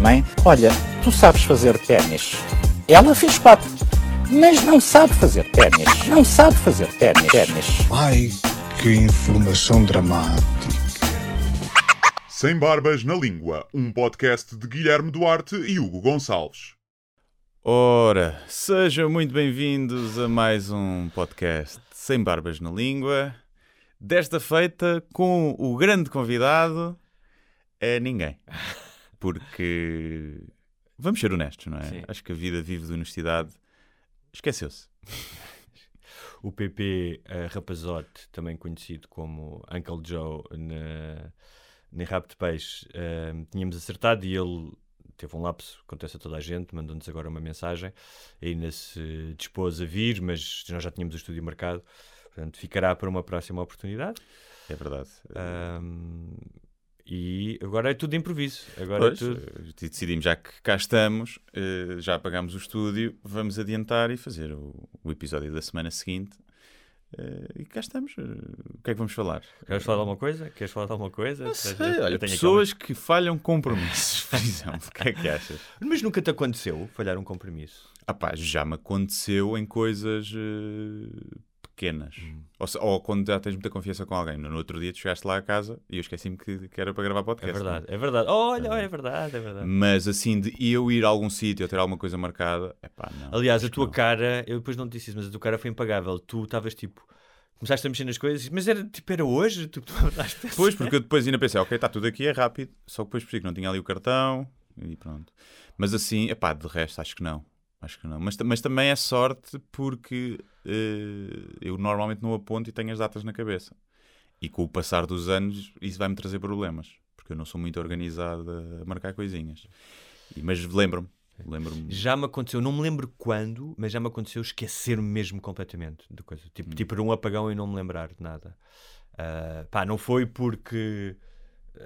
Mãe, olha, tu sabes fazer ténis. Ela fez quatro, mas não sabe fazer ténis. Não sabe fazer ténis. ténis. Ai, que informação dramática. Sem Barbas na Língua, um podcast de Guilherme Duarte e Hugo Gonçalves. Ora, sejam muito bem-vindos a mais um podcast Sem Barbas na Língua. Desta feita com o grande convidado é ninguém. Porque vamos ser honestos, não é? Sim. Acho que a vida vive de honestidade esqueceu-se. O PP eh, Rapazote, também conhecido como Uncle Joe na, na Rabo de Peixe, eh, tínhamos acertado e ele teve um lapso, acontece a toda a gente, mandou-nos agora uma mensagem, ainda se dispôs a vir, mas nós já tínhamos o estúdio marcado, portanto ficará para uma próxima oportunidade. É verdade. Ahm, e agora é tudo de improviso. Agora Pois, é tudo. eh, decidimos, já que cá estamos, eh, já apagámos o estúdio, vamos adiantar e fazer o, episódio da semana seguinte. Eh, E cá estamos. O que é que vamos falar? Queres falar de alguma coisa? Queres falar de alguma coisa? Não sei, olha, pessoas que falham compromissos, por exemplo. O que é que achas? Mas nunca te aconteceu falhar um compromisso? Ah pá, já me aconteceu em coisas pequenas. Hum. Ou, ou quando já tens muita confiança com alguém. No outro dia tu chegaste lá a casa e eu esqueci-me que, que era para gravar É podcast. verdade, é verdade. Olha, olha, é verdade, é verdade. Mas assim, de eu ir a algum sítio ou ter alguma coisa marcada, é pá, não. Aliás, a tua não. cara, eu depois não te disse isso, mas a tua cara foi impagável. Tu estavas tipo, começaste a mexer nas coisas, mas era tipo, era hoje? Tu, tu essa- Pois, porque eu depois ainda pensei, ok, está tudo aqui, é rápido. Só que depois percebi que não tinha ali o cartão e pronto. Mas assim, é pá, de resto, acho que não. Acho que não. Mas, mas também é sorte porque eh, eu normalmente não aponto e tenho as datas na cabeça. E com o passar dos anos, isso vai-me trazer problemas. Porque eu não sou muito organizado a marcar coisinhas. E- mas lembro-me. Lembro-me. Já me aconteceu, não me lembro quando, mas já me aconteceu esquecer-me mesmo completamente de coisa. Tipo, Hum. tipo, um apagão e não me lembrar de nada. Ah, pá, não foi porque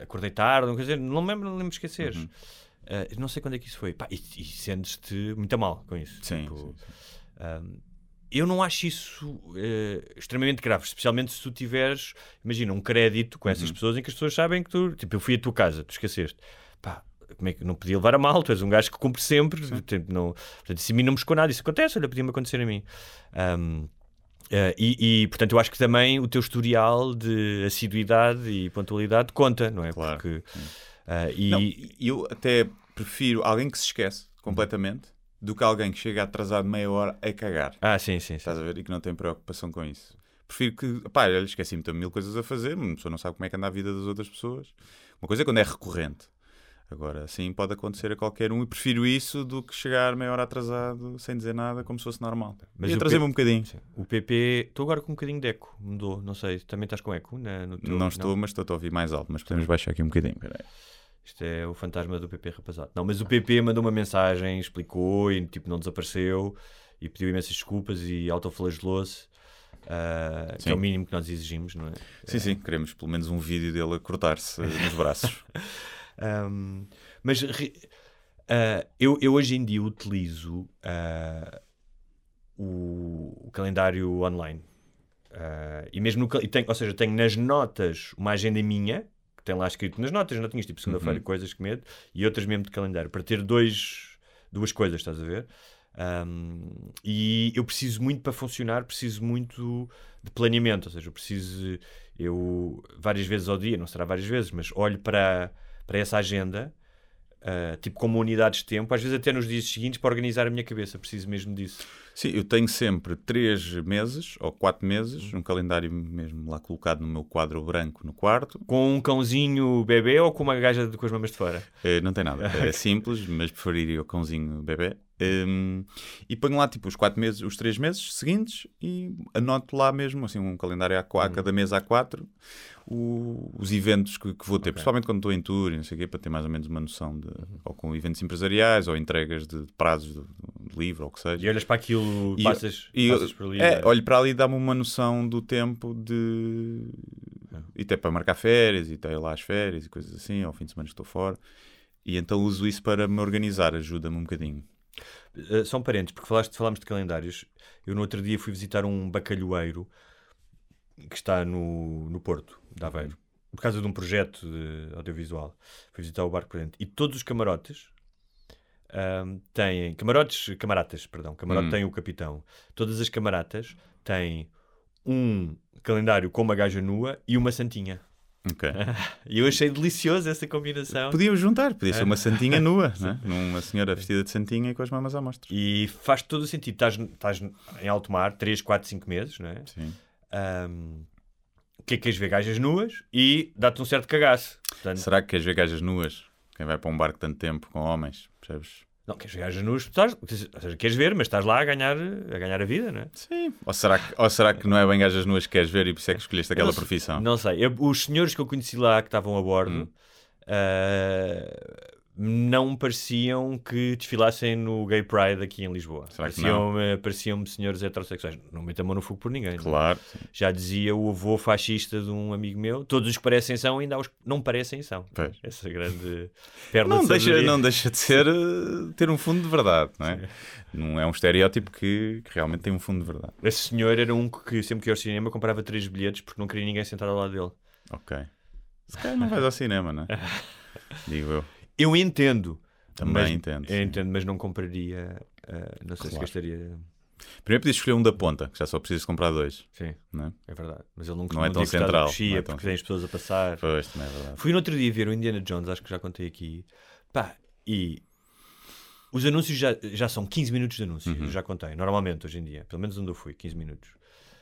acordei tarde, não, quer dizer, não me lembro, não me lembro de esqueceres. Uhum. Ah, não sei quando é que isso foi. Pá, e, e sentes-te muito mal com isso. Sim, Tipo, sim, sim. Um, eu não acho isso eh, extremamente grave, especialmente se tu tiveres, imagina, um crédito com Uhum. essas pessoas em que as pessoas sabem que tu, tipo, eu fui à tua casa, tu esqueceste. Pá, como é que não podia levar a mal? Tu és um gajo que cumpre sempre, portanto, não, portanto, isso a mim não me chocou nada, isso acontece, olha, podia-me acontecer a mim. Um, eh, e, e, portanto, eu acho que também o teu historial de assiduidade e pontualidade conta, não é? Claro. Porque, ah, e, Não, eu até prefiro alguém que se esquece completamente do que alguém que chega atrasado meia hora a cagar. Ah, sim, sim, sim. Estás a ver? E que não tem preocupação com isso. Prefiro que, pá, olha, esqueci-me de mil coisas a fazer, uma pessoa não sabe como é que anda a vida das outras pessoas. Uma coisa é quando é recorrente. Agora, assim pode acontecer a qualquer um e prefiro isso do que chegar meia hora atrasado sem dizer nada, como se fosse normal. Mas o atrasei-me Pe- um bocadinho. Sim. O PP, estou agora com um bocadinho de eco, mudou, não sei, também estás com eco na- no teu- Não estou, mas estou a ouvir mais alto, mas podemos baixar aqui um bocadinho. Peraí. Isto é o fantasma do PP rapazado. Não, mas o PP mandou uma mensagem, explicou e tipo não desapareceu e pediu imensas desculpas e autoflagelou-se. ah, que é o mínimo que nós exigimos, não é? Sim, sim, queremos pelo menos um vídeo dele a cortar-se nos braços. Ahm, mas ah, eu, eu hoje em dia utilizo ah, o, o calendário online. E mesmo no, e tenho, ou seja, tenho nas notas uma agenda minha, tem lá escrito nas notas, notinhas tipo segunda-feira, Uhum. coisas que medo, e outras mesmo de calendário, para ter dois, duas coisas, estás a ver? Ahm, e eu preciso muito para funcionar, preciso muito de planeamento, ou seja, eu preciso, eu várias vezes ao dia, não será várias vezes, mas olho para, para essa agenda, ah, tipo como unidades de tempo, às vezes até nos dias seguintes para organizar a minha cabeça, preciso mesmo disso. Sim, eu tenho sempre três meses ou quatro meses, um calendário mesmo lá colocado no meu quadro branco no quarto. Com um cãozinho bebê ou com uma gaja de- com as mamas de fora? Eh, não tem nada, é simples, mas preferiria o cãozinho bebê. Um, e ponho lá tipo os quatro meses, os três meses seguintes e anoto lá mesmo, assim, um calendário a, a cada mês há quatro, o- os eventos que, que vou ter, principalmente quando estou em tour e não sei o quê, para ter mais ou menos uma noção de, ou com eventos empresariais ou entregas de, de prazos de, de livro ou o que seja. E olhas para aquilo, E- passas, e- passas por ali. É, né? olho para ali e dá-me uma noção do tempo de. E até para marcar férias, e até lá as férias e coisas assim, ao fim de semana estou fora. E então uso isso para me organizar, ajuda-me um bocadinho. Uh, são parentes, porque falaste, falámos de calendários. Eu no outro dia fui visitar um bacalhoeiro que está no, no Porto, de Aveiro, por causa de um projeto de audiovisual. Fui visitar o barco dentro. E todos os camarotes ahm, têm. Camarotes, camaratas, perdão. Camarote Hum. tem o capitão. Todas as camaratas têm um calendário com uma gaja nua e uma santinha. Ok. E eu achei delicioso essa combinação. Podiam juntar, podia ser uma santinha nua, né? uma senhora vestida de santinha e com as mamas à mostra. E faz todo o sentido. Estás, estás em alto mar 3, 4, 5 meses, não é? Sim. O que é que queres ver? Gajas nuas e dá-te um certo cagaço. Portanto, Será que queres ver gajas nuas? Quem vai para um barco tanto tempo com homens, percebes? Não, queres nuas, estás, ou seja, queres ver, mas estás lá a ganhar a, ganhar a vida, não é? Sim. Ou será, que, ou será que não é bem gajas nuas que queres ver e por isso é que escolheste aquela não profissão? Não sei. Eu- os senhores que eu conheci lá que estavam a bordo Hum. ah, não pareciam que desfilassem no Gay Pride aqui em Lisboa. Que Pareciam-me pareciam senhores heterossexuais. Não meto a mão no fogo por ninguém. não é? Claro. sim. Já dizia o avô fascista de um amigo meu: todos os que parecem são, ainda há os que não parecem são. Pois. Essa grande perda Não de deixa, sabedoria. não deixa de ser eh, ter um fundo de verdade, não é? Não é um estereótipo que, que realmente tem um fundo de verdade. Esse senhor era um que sempre que ia ao cinema comprava três bilhetes porque não queria ninguém sentado ao lado dele. Ok. Se calhar não vais ao cinema, não é? Digo eu. Eu entendo. Também mas, entendo, Eu entendo, mas não compraria. ah, não sei se Claro. gastaria. Primeiro podias escolher um da ponta, que já só precisas comprar dois, Sim, não é? é verdade. Mas ele não, Não é tão diz que está central, coxia, não é tão porque tem as pessoas a passar. Pois, também é verdade. Fui no outro dia ver o Indiana Jones, acho que já contei aqui. Pá, e os anúncios já, já são 15 minutos de anúncio, Uhum. eu já contei, normalmente hoje em dia, pelo menos onde eu fui, 15 minutos.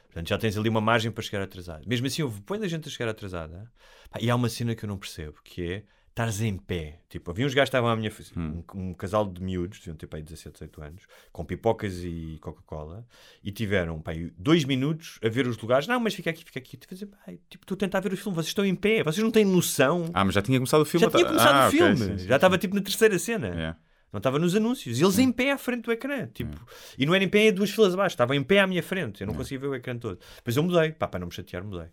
Portanto, já tens ali uma margem para chegar atrasado. Mesmo assim, houve põe da gente a chegar atrasada. Pá, e há uma cena que eu não percebo, que é estares em pé. Tipo, havia uns gajos que estavam à minha frente, Hum. um, um casal de miúdos, deviam ter pá, aí 17, 18 anos, com pipocas e Coca-Cola, e tiveram pá, aí dois minutos a ver os lugares. Não, mas fica aqui, fica aqui. Tipo, tipo, estou a tentar ver o filme, vocês estão em pé, vocês não têm noção. Ah, mas já tinha começado o filme. Já tinha começado ah, o filme, sim, sim, já estava tipo na terceira cena. É. Não estava nos anúncios. Eles em pé à frente do ecrã. Tipo, E não era em pé, é duas filas abaixo. Estava em pé à minha frente. Eu não conseguia ver o ecrã todo. Depois eu mudei. Pá, para não me chatear, mudei.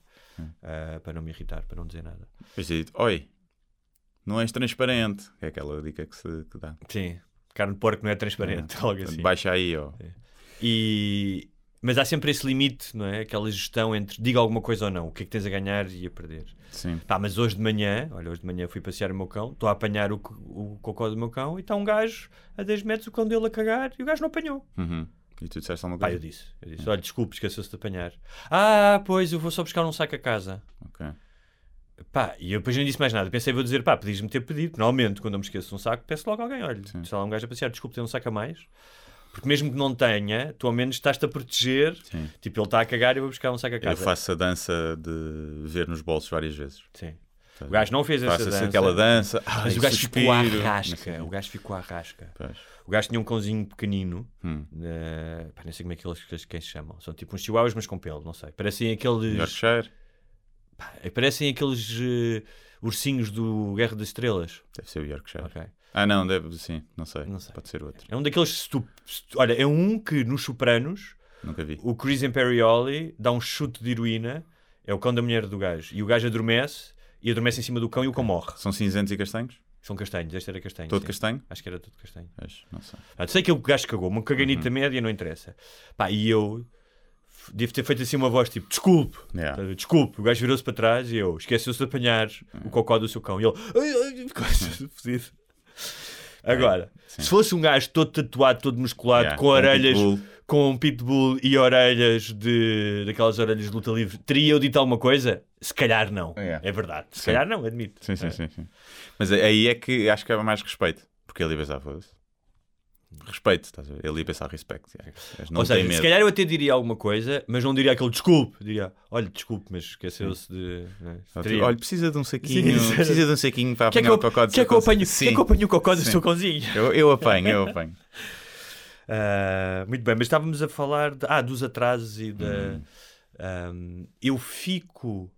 Ah, para não me irritar, para não dizer nada. Depois dito, oi, não és transparente. É aquela dica que se que dá. Sim. Carne de porco não é transparente. Algo Portanto, assim. Baixa aí, ó. E... Mas há sempre esse limite, não é? Aquela gestão entre diga alguma coisa ou não. O que é que tens a ganhar e a perder. Sim. Pá, mas hoje de manhã, olha, hoje de manhã fui passear o meu cão, estou a apanhar o, o cocó do meu cão e está um gajo a 10 metros, o cão dele a cagar e o gajo não apanhou. Uhum. E tu disseste alguma Pá, coisa? eu disse, eu disse, olha, desculpe, esqueceu-se de apanhar. Ah, pois, eu vou só buscar um saco a casa. Pá, e eu depois não disse mais nada. Pensei, vou dizer, pá, podias-me ter pedido. Normalmente, quando eu me esqueço de um saco, peço logo a alguém, olha, Sim. se há um gajo a passear, desculpe, tem um saco a mais. Porque mesmo que não tenha, tu ao menos estás-te a proteger. Sim. Tipo, ele está a cagar e eu vou buscar um saco a Eu casa. faço a dança de ver nos bolsos várias vezes. Sim. O gajo não fez essa dança. aquela dança. Ai, Mas o gajo suspiro. ficou à Não rasca. O gajo ficou à rasca. Pois. O gajo tinha um cãozinho pequenino. Hum. eh, pá, nem sei como é que eles que, que se chamam. São tipo uns chihuahuas, mas com pelo, não sei. Parecem aqueles. Yorkshire. Pá, parecem aqueles eh, ursinhos do Guerra das Estrelas. Deve ser o Yorkshire. Ok. Ah, não, deve sim. Não sei. Não sei. Pode ser outro. É um daqueles. Olha, é um que nos Sopranos Nunca vi. o Chris Imperioli dá um chute de heroína. É o cão da mulher do gajo. E o gajo adormece e adormece em cima do cão e o cão morre. São cinzentos e castanhos? São castanhos. Este era castanho. Todo sim. castanho? Acho que era tudo castanho. Pois, não sei. Ah, sei que o gajo cagou, uma caganita Uhum. média não interessa. Pá, e eu devo ter feito assim uma voz tipo: desculpe, Yeah. Desculpe. O gajo virou-se para trás e eu esqueceu-se de apanhar o cocó do seu cão. E ele, ficou assim, fodido. Agora, sim. se fosse um gajo todo tatuado, todo musculado, Yeah, com um orelhas, pitbull. com um pitbull e orelhas de daquelas orelhas de luta livre, teria eu dito alguma coisa? Se calhar não. Yeah. É verdade. Se Sim. calhar não, admito. Sim, sim, É. sim, sim. Mas aí é que acho que é mais respeito. Porque ele pensar, foda-se. Respeito, estás a ver? Ele ia pensar respeito. Ou seja, se calhar eu até diria alguma coisa, mas não diria aquele desculpe. Diria, olha, desculpe, mas esqueceu-se de. né? Olha, precisa de um saquinho, Sim, precisa de um saquinho para que apanhar eu, o cocó do que eu Sim. que eu o cocó do seu cãozinho? Eu, eu apanho, eu apanho. Ah, muito bem, mas estávamos a falar de- ah, dos atrasos e da. Hum. Ahm, eu fico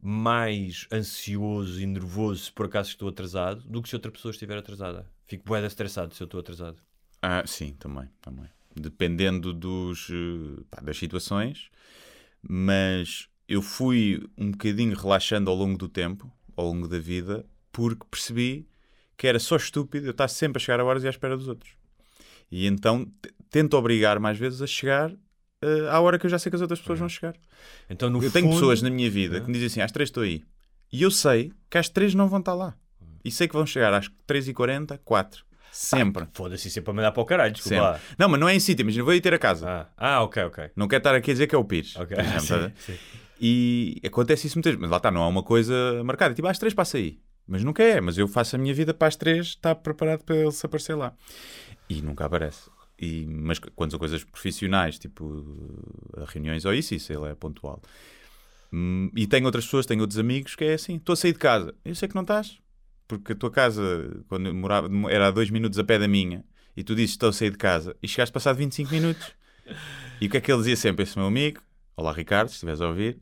mais ansioso e nervoso se por acaso estou atrasado do que se outra pessoa estiver atrasada. Fico bué estressado se eu estou atrasado. Ah, sim, também, também. Dependendo dos, eh, pá, das situações, mas eu fui um bocadinho relaxando ao longo do tempo, ao longo da vida, porque percebi que era só estúpido eu estar sempre a chegar a horas e à espera dos outros. E então tento obrigar mais vezes a chegar eh, à hora que eu já sei que as outras pessoas vão chegar. Então, no eu tenho fundo- pessoas na minha vida que me dizem assim: às três estou aí. E eu sei que às três não vão estar lá. E sei que vão chegar às 3h40, 4. Sempre. Foda-se, isso é para mandar para o caralho, desculpa Sempre. lá. Não, mas não é em sítio, imagina, vou ir ter a casa. Ah, ah, ok, ok. Não quero estar aqui a dizer que é o Pires. Ok, exemplo, sim, a sim. E acontece isso muitas vezes. Mas lá está, não há uma coisa marcada. Tipo, às três passa aí. Mas nunca é. Mas eu faço a minha vida para as três, está preparado para ele se aparecer lá. E nunca aparece. E, mas quando são coisas profissionais, tipo a reuniões ou isso, isso ele é pontual. Hum, E tenho outras pessoas, tenho outros amigos que é assim: estou a sair de casa. Eu sei que não estás. Porque a tua casa, quando eu morava, era a dois minutos a pé da minha, e tu dizes estou a sair de casa, e chegaste passado 25 minutos. E o que é que ele dizia sempre? Esse meu amigo, olá Ricardo, se estiveres a ouvir,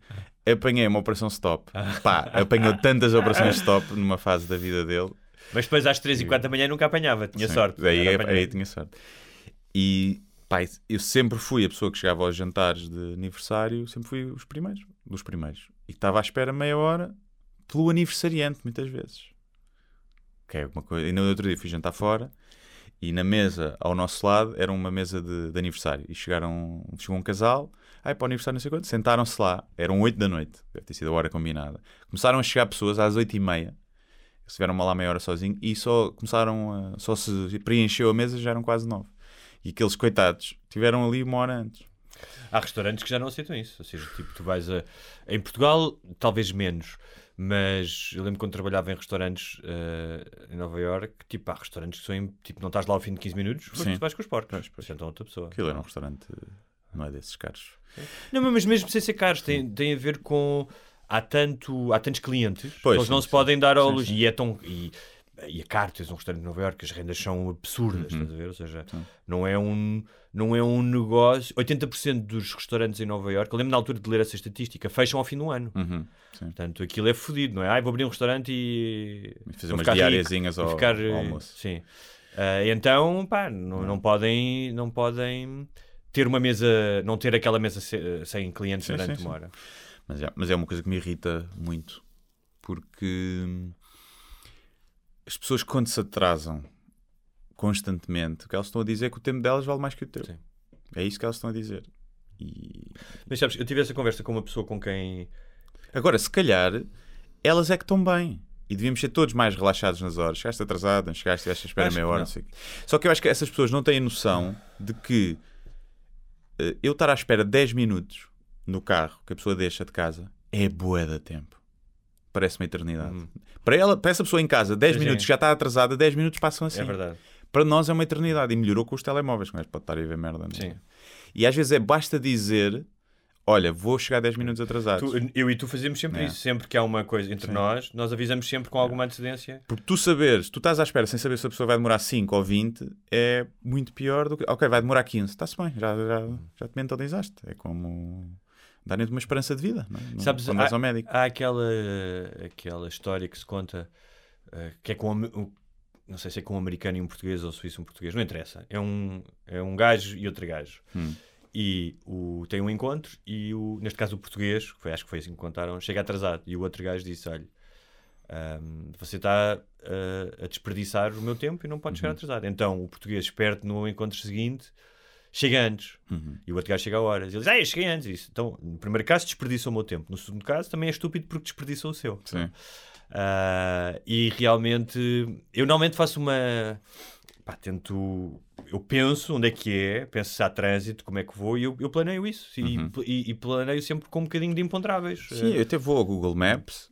apanhei uma operação stop. Pá, apanhou tantas operações stop numa fase da vida dele. Mas depois às 3 e 4 da manhã nunca apanhava, tinha Sim, sorte. Aí, apanhar. aí tinha sorte. E pá, eu sempre fui a pessoa que chegava aos jantares de aniversário, sempre fui os primeiros, dos primeiros. E estava à espera meia hora pelo aniversariante, muitas vezes. Que é uma coisa. E no outro dia fui jantar fora e na mesa ao nosso lado era uma mesa de, de aniversário. E chegaram, chegou um casal, ai para o aniversário não sei quanto, sentaram-se lá, eram 8 da noite, deve ter sido a hora combinada. Começaram a chegar pessoas às 8 e meia, estiveram lá meia hora sozinho e só começaram a. só se preencheu a mesa já eram quase 9. E aqueles coitados tiveram ali uma hora antes. Há restaurantes que já não aceitam isso. Ou seja, tipo, tu vais a. Em Portugal, talvez menos. Mas eu lembro quando trabalhava em restaurantes eh, em Nova York, tipo, há restaurantes que são. em- Tipo, não estás lá ao fim de 15 minutos, Sim. tu vais com os porcos. Sentam outra pessoa. Aquilo era um restaurante, não é desses caros. Não, mas mesmo sem ser caros, tem, tem a ver com. Há, tanto, há tantos clientes Pois, que eles sim, não se sim. podem dar ao luxo. E é tão. E, e a Cartes, um restaurante de Nova Iorque, as rendas são absurdas, Uhum. estás a ver? Ou seja, não é um, não é um negócio. 80% dos restaurantes em Nova Iorque, eu lembro na altura de ler essa estatística, fecham ao fim do ano. Uhum. Portanto, aquilo é fodido, não é? Ai, vou abrir um restaurante e. E fazer umas diariazinhas ao- ficar, ao eh, almoço. Sim. Ah, então, pá, não, não podem. Não podem ter uma mesa, não ter aquela mesa se- sem clientes Sim, durante sim, uma sim. hora. Mas é, mas é uma coisa que me irrita muito. Porque hum, as pessoas, quando se atrasam constantemente, o que elas estão a dizer é que o tempo delas vale mais que o teu. Sim. É isso que elas estão a dizer. E Mas sabes, eu tive essa conversa com uma pessoa com quem. agora, se calhar, elas é que estão bem. E devíamos ser todos mais relaxados nas horas. Chegaste atrasado, não chegaste, estiveste à espera meia hora. Só que eu acho que essas pessoas não têm noção de que eh, eu estar à espera 10 minutos no carro que a pessoa deixa de casa é boa da tempo. Parece uma eternidade. Para, ela, para essa pessoa em casa, 10 Hum. Sim, minutos sim. já está atrasada, 10 minutos passam assim. É verdade. Para nós é uma eternidade. E melhorou com os telemóveis, gajo pode estar a ver merda. não é? Sim. E às vezes é basta dizer: Olha, vou chegar 10 minutos atrasados. Tu- eu e tu fazemos sempre É. isso. Sempre que há uma coisa entre Sim. nós, nós avisamos sempre com alguma antecedência. Porque tu saberes, tu estás à espera sem saber se a pessoa vai demorar 5 ou 20, é muito pior do que. Ok, vai demorar 15, está-se bem, já, já, já te mentalizaste. É como darem-te uma esperança de vida, não é? Sabes, quando há, ao médico. há aquela, aquela história que se conta eh, que é com um- um- não sei se é com um americano e um português ou suíço e um português, não interessa. É um, é um gajo e outro gajo. Hum. E o, tem um encontro e o, neste caso o português, que foi, acho que foi assim que contaram, chega atrasado. E o outro gajo disse: Olha, ahm, você está ah, a desperdiçar o meu tempo e não pode Uhum. chegar atrasado. Então o português, esperto no encontro seguinte, chega antes. Uhum. E o outro gajo chega a horas. E ele diz: Ah, eu cheguei antes. Isso. Então, no primeiro caso, desperdiçou o meu tempo. No segundo caso, também é estúpido porque desperdiçou o seu. Sim. Ah, e realmente, eu normalmente faço uma. Pá, tento. Eu penso onde é que é, penso se há trânsito, como é que vou, e eu, eu planeio isso. E, e- e planeio sempre com um bocadinho de imponderáveis. Uhum. Sim, eu até vou ao Google Maps,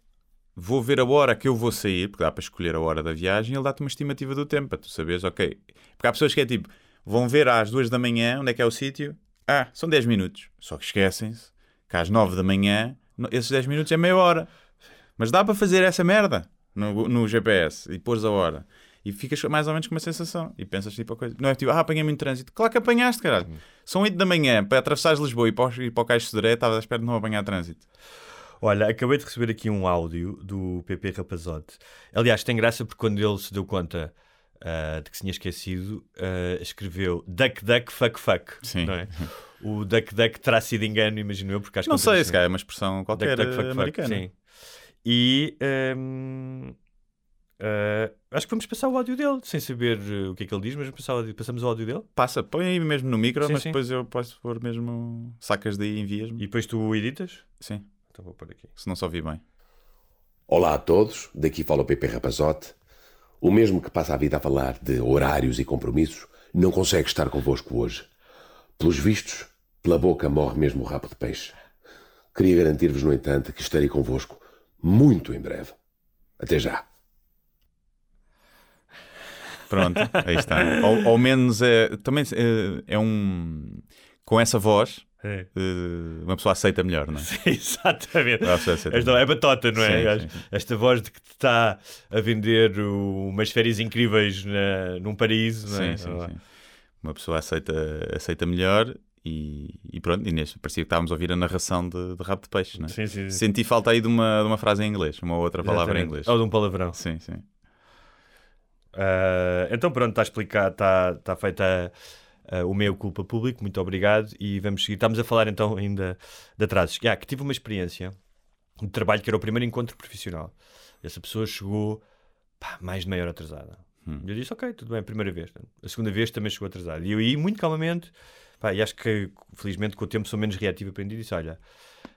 vou ver a hora que eu vou sair, porque dá para escolher a hora da viagem, e ele dá-te uma estimativa do tempo, para tu saberes, ok. Porque há pessoas que é tipo, vão ver às duas da manhã onde é que é o sítio, ah, são 10 minutos. Só que esquecem-se que às 9 da manhã, esses 10 minutos é meia hora. Mas dá para fazer essa merda no, no GPS e pôres a hora. E ficas mais ou menos com uma sensação. E pensas tipo a coisa. Não é tipo, ah, apanhei muito trânsito. Claro que apanhaste, caralho. São 8 da manhã para atravessares Lisboa e para, o- para o Caixo de Sodré, estavas à espera de não apanhar trânsito. Olha, acabei de receber aqui um áudio do PP Rapazote. Aliás, tem graça porque quando ele se deu conta ah, de que se tinha esquecido, ah, escreveu Duck Duck Fuck Fuck. Sim. Não é? O Duck Duck terá sido engano, imagino eu, porque acho Não que sei, se calhar é uma expressão qualquer Duck Duck Fuck Fuck. americana. Sim. E ahm, ah, acho que vamos passar o áudio dele, sem saber uh, o que é que ele diz, mas vamos passar o áudio- passamos o áudio dele Passa, põe aí mesmo no micro, Sim, mas sim. depois eu posso pôr mesmo. Sacas daí e e envias-me. depois tu o editas. Sim, Então vou pôr aqui. se não só ouvi bem. Olá a todos, daqui fala o PP Rapazote. O mesmo que passa a vida a falar de horários e compromissos não consegue estar convosco hoje. Pelos vistos, pela boca morre mesmo o rabo de peixe. Queria garantir-vos, no entanto, que estarei convosco muito em breve. Até já. Pronto, aí está. Ao, ao menos é, também é, é um. Com essa voz, É. eh, uma pessoa aceita melhor, não é? Exatamente. Pessoa aceita Esta é batota, não é? Sim, sim, sim. Esta voz de que te está a vender umas férias incríveis na, num paraíso, não é? Sim, sim, sim. Uma pessoa aceita, aceita melhor e, e pronto, e neste parecia que estávamos a ouvir a narração de, de rabo de peixe, não é? Sim, sim, sim. Senti falta aí de uma, de uma frase em inglês, uma outra palavra em Exatamente. inglês. Ou de um palavrão. Sim, sim. Ah, então pronto, está explicado, está, está feita ah, o meio culpa público, muito obrigado e vamos seguir. Estamos a falar então ainda de atrasos. Yeah, que tive uma experiência de trabalho que era o primeiro encontro profissional. Essa pessoa chegou pá, mais de meia hora atrasada. E eu disse, ok, tudo bem, primeira vez. A segunda vez também chegou atrasada. E eu ia muito calmamente, pá, e acho que felizmente com o tempo sou menos reativo, aprendi e disse, olha,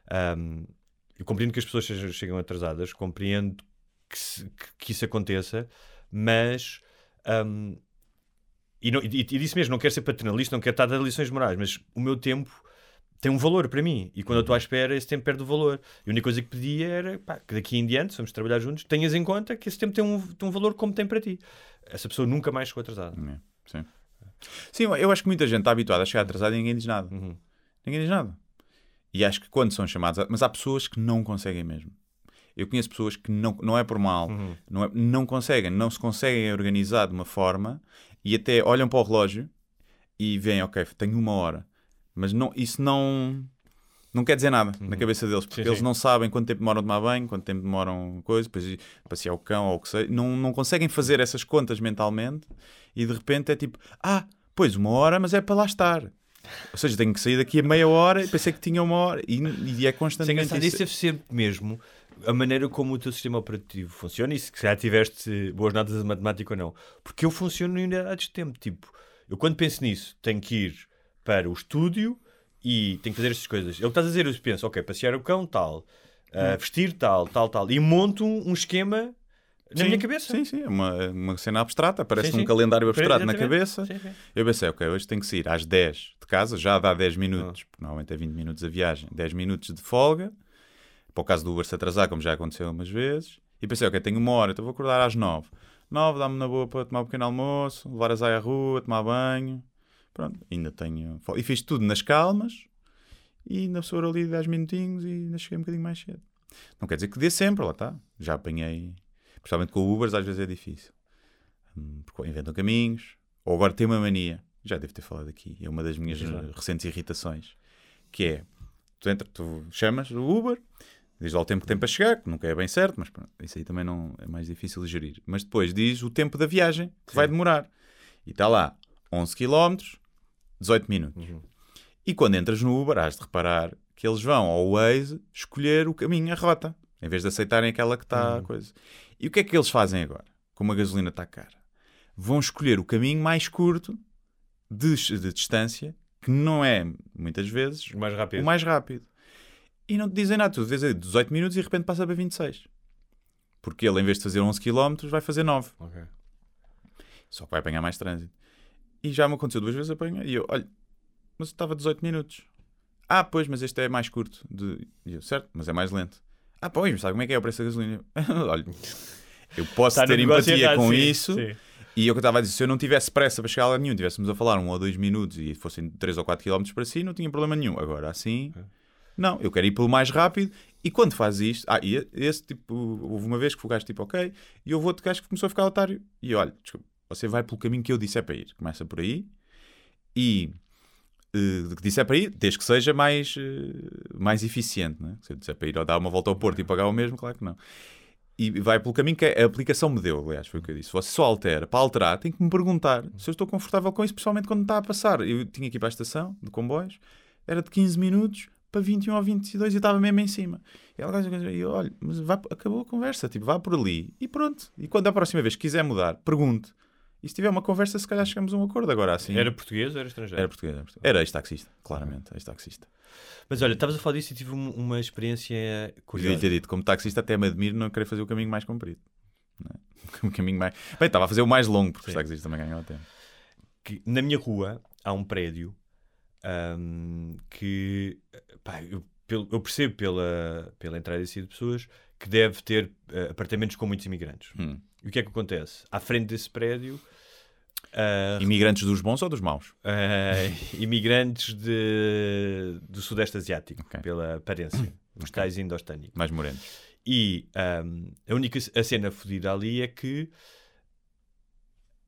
ahm, eu compreendo que as pessoas sejam- chegam atrasadas, compreendo que, se- que- que isso aconteça, mas ahm, e, não- e- e disse mesmo, não quero ser paternalista, não quero estar a dar lições morais, mas o meu tempo tem um valor para mim. E quando eu estou à espera, esse tempo perde o valor. E a única coisa que pedia era pá, que daqui em diante, se vamos trabalhar juntos, tenhas em conta que esse tempo tem um, tem um valor como tem para ti. Essa pessoa nunca mais chegou atrasada. É, Sim. Sim, eu acho que muita gente está habituada a chegar atrasada e ninguém diz nada. Uhum. Ninguém diz nada. E acho que quando são chamados. a- Mas há pessoas que não conseguem mesmo. Eu conheço pessoas que não, não é por mal, Uhum. não, é- não conseguem, não se conseguem organizar de uma forma e até olham para o relógio e veem, ok, tenho uma hora. Mas não, isso não, não quer dizer nada na cabeça deles, porque Uhum. Sim, eles sim. não sabem quanto tempo demoram a tomar banho, quanto tempo demoram coisa, depois passear o cão ou o que seja. Não, não conseguem fazer essas contas mentalmente e de repente é tipo, ah, pois uma hora, mas é para lá estar. Ou seja, tenho que sair daqui a meia hora e pensei que tinha uma hora e, e é é constantemente engraçado. Isso deve ser mesmo a maneira como o teu sistema operativo funciona e se já tiveste boas notas de matemática ou não. Porque eu funciono em unidades de tempo. Tipo, eu quando penso nisso, tenho que ir para o estúdio e tenho que fazer estas coisas. Ele está a dizer, eu penso, ok, passear o cão, tal, ah, vestir, tal, tal, tal. E monto um, um esquema na Sim, minha cabeça. Sim, sim, é uma, uma cena abstrata, parece Sim, sim. um calendário abstrato na cabeça. Eu pensei, ok, hoje tenho que sair às 10 de casa, já dá 10 Ah. minutos, porque normalmente é 20 minutos a viagem, 10 minutos de folga, para o caso do Uber se atrasar, como já aconteceu umas vezes. E pensei, ok, tenho uma hora, então vou acordar às 9. 9 dá-me na boa para tomar um pequeno almoço, levar a Zaya à rua, tomar banho. Pronto, ainda tenho. E fiz tudo nas calmas e ainda sou ali 10 minutinhos e ainda cheguei um bocadinho mais cedo. Não quer dizer que dê sempre, lá está. Já apanhei. Principalmente com o Ubers, às vezes é difícil. Hum, Porque inventam caminhos. Ou agora tem uma mania. Já devo ter falado aqui. É uma das minhas eh, recentes irritações. Que é: tu, entra, tu chamas o Uber, diz lá o tempo que tem para chegar, que nunca é bem certo, mas pronto, isso aí também não é mais difícil de gerir. Mas depois diz o tempo da viagem que vai demorar. E está lá 11 km, 18 minutos. E quando entras no Uber, has de reparar que eles vão ao Waze escolher o caminho, a rota, em vez de aceitarem aquela que está a coisa. E o que é que eles fazem agora? Como a gasolina está cara? Vão escolher o caminho mais curto de, de distância, que não é, muitas vezes, O mais rápido. o mais rápido. E não te dizem nada. Tu vês aí 18 minutos e de repente passa para 26. Porque ele, em vez de fazer 11 km, vai fazer 9. Ok. Só que vai apanhar mais trânsito. E já me aconteceu duas vezes apanhar. E eu, olha, mas eu estava 18 minutos. Ah, pois, mas este é mais curto. De... E eu, certo, mas é mais lento. Ah, pois, mas sabe como é que é o preço da gasolina? olha, eu posso ter empatia errado, com sim, isso. sim. E é o que eu estava a dizer, se eu não tivesse pressa para chegar a lá nenhum, tivéssemos a falar um ou dois minutos e fossem 3 ou 4 km para si, não tinha problema nenhum. Agora, assim, não, eu quero ir pelo mais rápido E quando faz isto, ah, e esse tipo, houve uma vez que o gajo tipo, ok, e houve outro gajo que começou a ficar otário. E olha, desculpa, você vai pelo caminho que eu disse é para ir. Começa por aí e eh, que disse é para ir, desde que seja mais, eh, mais eficiente. Né? Se eu disser para ir ou dar uma volta ao Porto e pagar o mesmo, claro que não. E vai pelo caminho que a aplicação me deu, aliás, foi o que eu disse. Você só altera. Para alterar, tem que me perguntar se eu estou confortável com isso, pessoalmente quando está a passar. Eu tinha que ir para a estação de comboios, era de 15 minutos para 21 ou 22 e eu estava mesmo em cima. E ela e eu, olha, mas acabou a conversa, tipo, vá por ali e pronto. E quando a próxima vez quiser mudar, pergunte. E se tiver uma conversa, se calhar chegamos a um acordo agora assim. Era português ou era estrangeiro? Era português, era, português. era ex-taxista, claramente, ex-taxista. Mas olha, estavas a falar disso e tive um- uma experiência curiosa. Devia ter dito, como taxista, até me admiro não querer fazer o caminho mais comprido. É? O caminho mais... Bem, estava a fazer o mais longo, porque os taxistas também ganham tempo. que na minha rua há um prédio ahm, que pá, eu, eu percebo pela, pela entrada e saída de pessoas que deve ter eh, apartamentos com muitos imigrantes. Hum. E o que é que acontece? À frente desse prédio, ah, Imigrantes dos bons ou dos maus? ah, imigrantes de, do Sudeste Asiático, Ok. pela aparência, os tais indostânicos. Mais morenos. E ahm, a única a cena fodida ali é que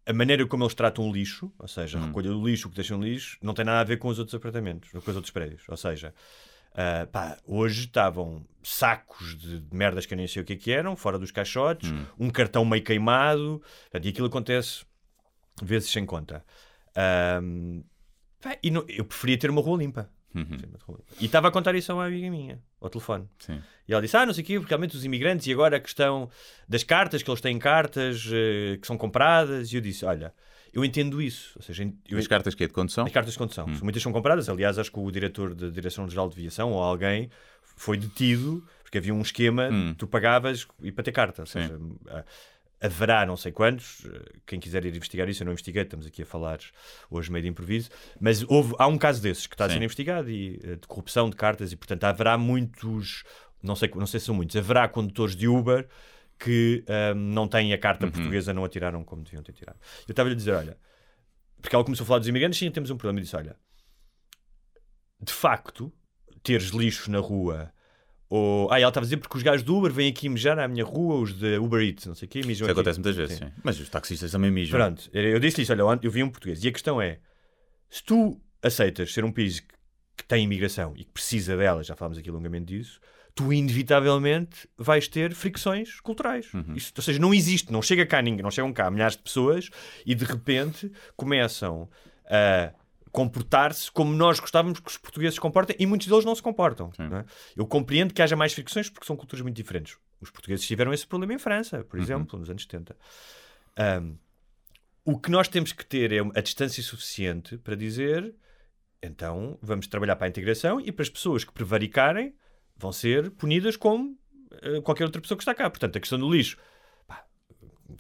a maneira como eles tratam o lixo, ou seja, a Hum. recolha do lixo, o que deixam no lixo, não tem nada a ver com os outros apartamentos, com os outros prédios. Ou seja, ah, pá, hoje estavam sacos de, de merdas que eu nem sei o que é que eram, fora dos caixotes, Hum. um cartão meio queimado, portanto, e aquilo acontece vezes sem conta. Ahm, pá, e não- eu preferia ter uma rua limpa. Uhum. E estava a contar isso a uma amiga minha, ao telefone. Sim. E ela disse: Ah, não sei o quê, porque realmente os imigrantes, e agora a questão das cartas, que eles têm cartas eh, que são compradas. E eu disse: Olha, eu entendo isso. Ou seja, eu, As cartas que é de condução? as cartas de condução. Muitas são compradas. Aliás, acho que o diretor da Direção-Geral de Aviação ou alguém foi detido porque havia um esquema, Hum. tu pagavas e para ter carta. Ou Sim. seja, ah, haverá não sei quantos. eh, Quem quiser ir investigar isso, eu não investiguei, estamos aqui a falar hoje meio de improviso. Mas houve, há um caso desses que está a ser Sim. investigado e, eh, de corrupção de cartas e, portanto, haverá muitos, não sei, não sei se são muitos, haverá condutores de Uber que ah, não têm a carta portuguesa, não a tiraram como deviam ter tirado. Eu estava-lhe a dizer, olha, porque ela começou a falar dos imigrantes, sim, temos um problema. E disse: Olha, de facto, teres lixo na rua. Ou... Ah, ela estava a dizer porque os gajos do Uber vêm aqui mijar à minha rua, os de Uber Eats, não sei o quê, mijam Isso aqui. acontece muitas vezes, Sim. Mas os taxistas também mijam. Pronto, eu disse isso, olha, eu vi um português. E a questão é: se tu aceitas ser um país que, tem imigração e que precisa dela, já falámos aqui longamente disso, tu inevitavelmente vais ter fricções culturais. Isso, ou seja, não existe, não chega cá ninguém, não chegam cá milhares de pessoas e de repente começam a comportar-se como nós gostávamos que os portugueses se comportem e muitos deles não se comportam. é? Eu compreendo que haja mais fricções porque são culturas muito diferentes. Os portugueses tiveram esse problema em França, por exemplo, nos anos 70. Ahm, o que nós temos que ter é a distância suficiente para dizer então vamos trabalhar para a integração e para as pessoas que prevaricarem vão ser punidas como eh, qualquer outra pessoa que está cá. Portanto, a questão do lixo.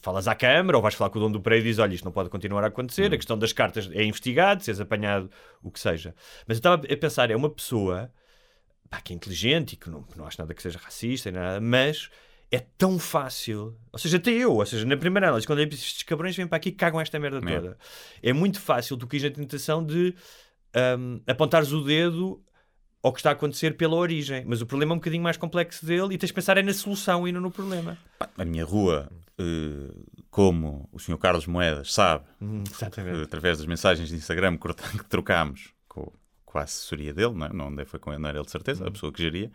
Falas à Câmara ou vais falar com o dono do prédio e dizes: Olha, isto não pode continuar a acontecer. A questão das cartas é investigado, se és apanhado, o que seja. Mas eu estava a pensar: é uma pessoa pá, que é inteligente e que não, que não acho nada que seja racista, nem nada, mas é tão fácil. Ou seja, até eu, ou seja, na primeira análise, quando eu disse estes cabrões vêm para aqui e cagam esta merda É. toda. É muito fácil tu quis a tentação de hum, apontares o dedo ao que está a acontecer pela origem. Mas o problema é um bocadinho mais complexo dele e tens de pensar é na solução e não no problema. A minha rua, eh, como o Sr. Carlos Moedas sabe, Hum, eh, através das mensagens de Instagram que trocámos com, com a assessoria dele, não, é? não foi com ele, não era ele de certeza, a pessoa que geria,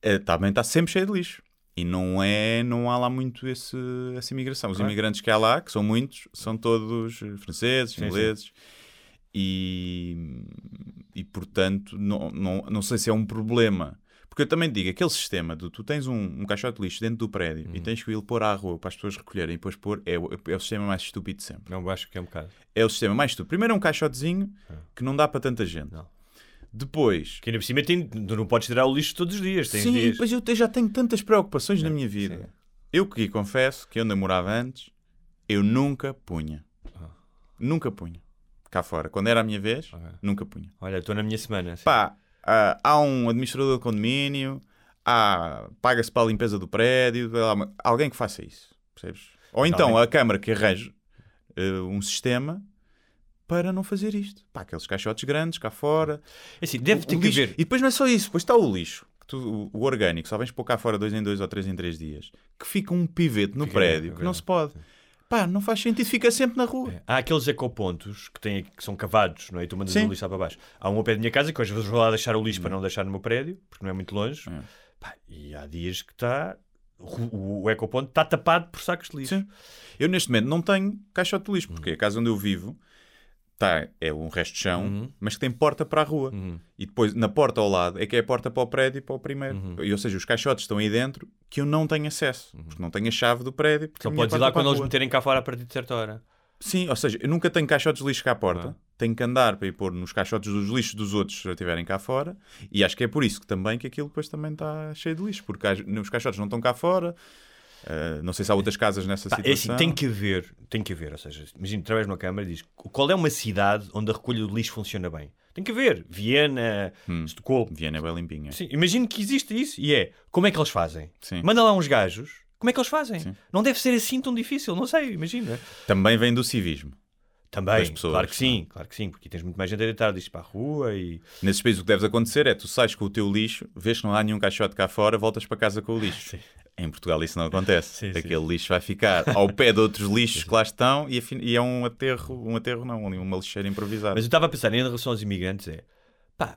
eh, também está sempre cheio de lixo. E não é, não há lá muito esse, essa imigração. Os Claro. imigrantes que há lá, que são muitos, são todos eh, franceses, Sim, sim. E, e portanto, não, não, não sei se é um problema. Porque eu também digo, aquele sistema de tu tens um, um caixote de lixo dentro do prédio Uhum. e tens que ir pôr à rua para as pessoas recolherem e depois pôr, é, o- é o sistema mais estúpido de sempre. Não acho que é um bocado. É o sistema mais estúpido. Primeiro é um caixotezinho que não dá para tanta gente. Não. Depois, Que ainda por cima tem, tu não podes tirar o lixo todos os dias. Tens sim, dias. depois eu já tenho tantas preocupações na minha vida. sim. Eu que confesso que onde eu morava antes, eu nunca punha. Ah. Nunca punha. Cá fora. Quando era a minha vez, Ok. nunca punha. Olha, estou na minha semana. sim. Pá, ah, há um administrador de condomínio, há, paga-se para a limpeza do prédio, alguém que faça isso, percebes? Ou então a Câmara que arranje eh, um sistema para não fazer isto. Pá, aqueles caixotes grandes cá fora. É assim, deve ter que haver. E depois não é só isso, depois está o lixo. tu, o, orgânico só vens pôr cá fora dois em dois ou três em três dias, que fica um pivete no Fica, prédio que não se pode. Pá, não faz sentido, fica sempre na rua. Há aqueles ecopontos que, têm, que são cavados, não é? E tu mandas Sim. o lixo lá para baixo. Há um ao pé da minha casa que às vezes vou lá deixar o lixo para não deixar no meu prédio, porque não é muito longe. É. Pá, e há dias que está. O, o ecoponto está tapado por sacos de lixo. Sim. Eu neste momento não tenho caixote de lixo, porque a casa onde eu vivo tá, é um resto de chão, Uhum. mas que tem porta para a rua. E depois, na porta ao lado, é que é a porta para o prédio e para o primeiro. Uhum. E, ou seja, os caixotes estão aí dentro que eu não tenho acesso, porque não tenho a chave do prédio. Só podes ir lá quando eles meterem cá fora a partir de certa hora. Sim, ou seja, eu nunca tenho caixotes de lixo cá à porta. Ah. Tenho que andar para ir pôr nos caixotes dos lixos dos outros se estiverem cá fora. E acho que é por isso que também que aquilo depois também está cheio de lixo, porque os caixotes não estão cá fora. Ah, não sei se há outras casas nessa Pá, é situação. assim, tem que haver, tem que haver, ou seja, imagina, através de uma câmara e diz qual é uma cidade onde a recolha do lixo funciona bem. Tem que haver. Viena, Hum. Estocolmo. Viena é bem limpinha. Sim, imagino que existe isso. E é, como é que eles fazem? Sim. Manda lá uns gajos, como é que eles fazem? Sim. Não deve ser assim tão difícil, não sei, imagina. Também vem do civismo. Também, claro que não é? sim, claro que sim, porque tens muito mais gente a deitar lixo para a rua e... Nesses países o que deves acontecer é tu sais com o teu lixo, vês que não há nenhum caixote cá fora, voltas para casa com o lixo. Em Portugal isso não acontece. Sim, sim. Aquele lixo vai ficar ao pé de outros lixos que lá estão e, e é um aterro, um aterro não, uma lixeira improvisada. Mas eu estava a pensar em relação aos imigrantes é, pá,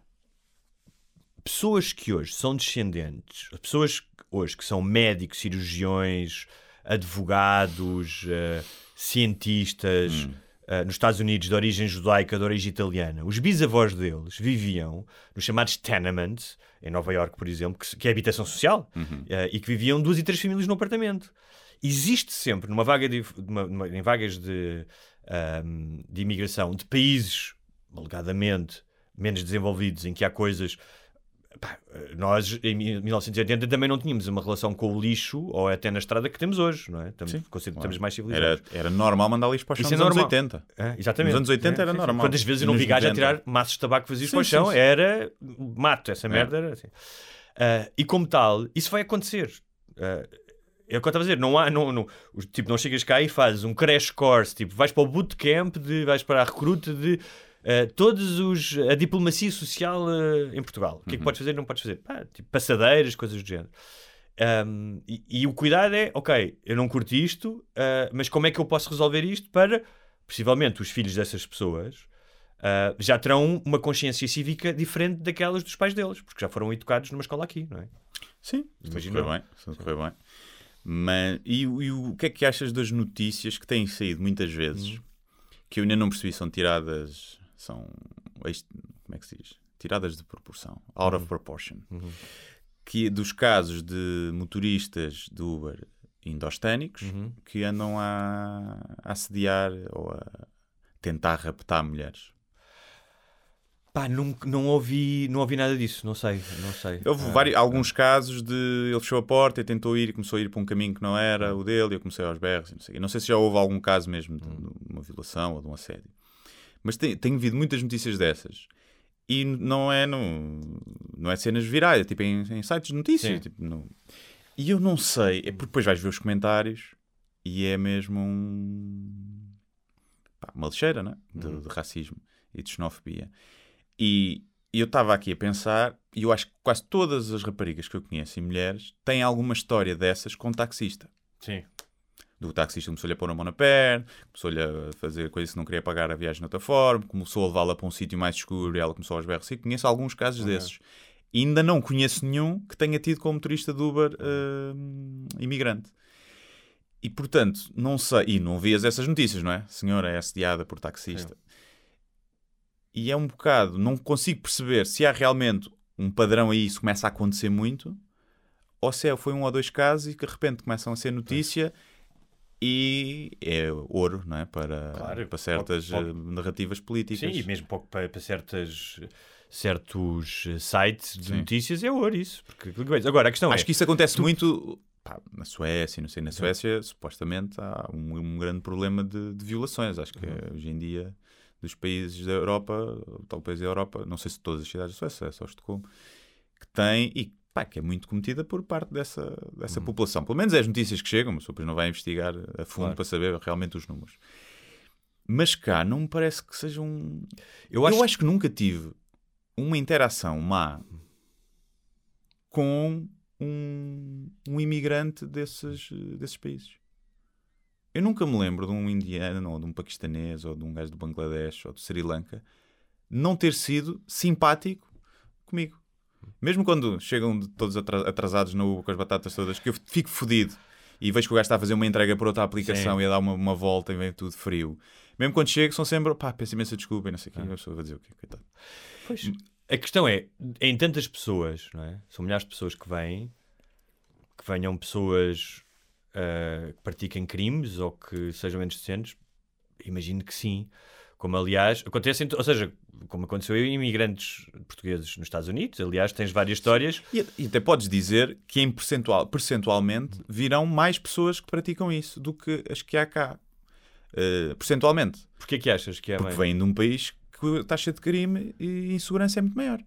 pessoas que hoje são descendentes, pessoas que hoje que são médicos, cirurgiões, advogados, eh, cientistas, eh, nos Estados Unidos de origem judaica, de origem italiana, os bisavós deles viviam nos chamados tenements, em Nova York, por exemplo, que, que é habitação social, eh, e que viviam duas e três famílias num apartamento. Existe sempre, numa vaga de, numa- numa- em vagas de, ahm, de imigração de países, alegadamente, menos desenvolvidos, em que há coisas. Pá, nós, em 1980, também não tínhamos uma relação com o lixo, ou até na estrada, que temos hoje, não é? Estamos, Sim, claro. estamos mais civilizados. Era, era normal mandar lixo para o chão Isso é nos anos normal. 80. É, exatamente. Nos anos 80 era sim. normal. Quantas vezes eu não nos vi gajo a 90? tirar maços de tabaco vazios Sim, para o chão? Era mato, essa merda era assim. Ah, e como tal, isso vai acontecer. Ah, é o que eu estava a dizer, não há, não, não, tipo, não chegas cá e fazes um crash course, tipo, vais para o bootcamp, de, vais para a recruta de ah, todos os, a diplomacia social ah, em Portugal. O que é que podes fazer e não podes fazer? Pá, tipo, passadeiras, coisas do género. Um, e, e o cuidado é, ok, eu não curto isto, ah, mas como é que eu posso resolver isto para, possivelmente, os filhos dessas pessoas ah, já terão uma consciência cívica diferente daquelas dos pais deles, porque já foram educados numa escola aqui, não é? Sim, eu. bem. Correr bem. Mas, e, o- e o que é que achas das notícias que têm saído muitas vezes que eu ainda não percebi são tiradas são como é que se diz? Tiradas de proporção, out of proportion. Que dos casos de motoristas de Uber indosténicos que andam a, a assediar ou a tentar raptar mulheres. Pá, não, não, ouvi, não ouvi nada disso, não sei, não sei. Houve Ah, vários, alguns casos de ele fechou a porta e tentou ir e começou a ir para um caminho que não era o dele e eu comecei aos berros e não sei. Não sei se já houve algum caso mesmo de, de uma violação ou de um assédio. Mas tem, tem havido muitas notícias dessas. E não é, no, não é cenas virais, é tipo em, em sites de notícias. Tipo, E eu não sei, é porque depois vais ver os comentários e é mesmo um, pá, uma lixeira né? de, de racismo e de xenofobia. E eu estava aqui a pensar, e eu acho que quase todas as raparigas que eu conheço e mulheres têm alguma história dessas com taxista. Sim. Do taxista começou-lhe a pôr a mão na perna, começou-lhe a fazer coisas que não queria pagar a viagem de outra forma, começou a levá-la para um sítio mais escuro e ela começou aos berros. E conheço alguns casos desses. E ainda não conheço nenhum que tenha tido como motorista de Uber hum, imigrante. E portanto, não sei. E não vias essas notícias, não é? Senhora é assediada por taxista. E é um bocado. Não consigo perceber se há realmente um padrão aí, isso começa a acontecer muito, ou se é, foi um ou dois casos e que de repente começam a ser notícia e é ouro, não é? Para, Claro, para certas pode- eh, narrativas políticas. Sim, e mesmo para, para, certas, certos eh, sites de Sim. notícias é ouro isso. Porque, agora, a questão Acho é... que isso acontece muito pá, na Suécia, não sei, na Suécia supostamente há um, um grande problema de, de violações. Acho que Uhum. hoje em dia dos países da Europa, tal país da Europa, não sei se todas as cidades da Suécia, é só Estocolmo, que tem e pá, que é muito cometida por parte dessa, dessa Uhum. população. Pelo menos é as notícias que chegam, mas depois não vai investigar a fundo Claro. para saber realmente os números. Mas cá não me parece que seja um. Eu acho, Eu acho que nunca tive uma interação má com um, um imigrante desses, desses países. Eu nunca me lembro de um indiano, ou de um paquistanês, ou de um gajo do Bangladesh, ou de Sri Lanka, não ter sido simpático comigo. Mesmo quando chegam de- todos atra- atrasados na Uber com as batatas todas, que eu fico fodido e vejo que o gajo está a fazer uma entrega por outra aplicação e a dar uma, uma volta e vem tudo frio. Mesmo quando chego, são sempre, pá, peço imensa desculpa e não sei o quê. Eu só vou dizer o quê, coitado. Pois. A questão é, em tantas pessoas, não é? São milhares de pessoas que vêm, que venham pessoas ah, que pratiquem crimes ou que sejam menos decentes, imagino que sim. Como aliás, acontece, ou seja, como aconteceu em imigrantes portugueses nos Estados Unidos, aliás, tens várias histórias. E, e até podes dizer que em percentual, percentualmente virão mais pessoas que praticam isso do que as que há cá. Uh, percentualmente. Porquê que achas que é Porque mais? vêm de um país que a taxa de crime e insegurança é muito maior.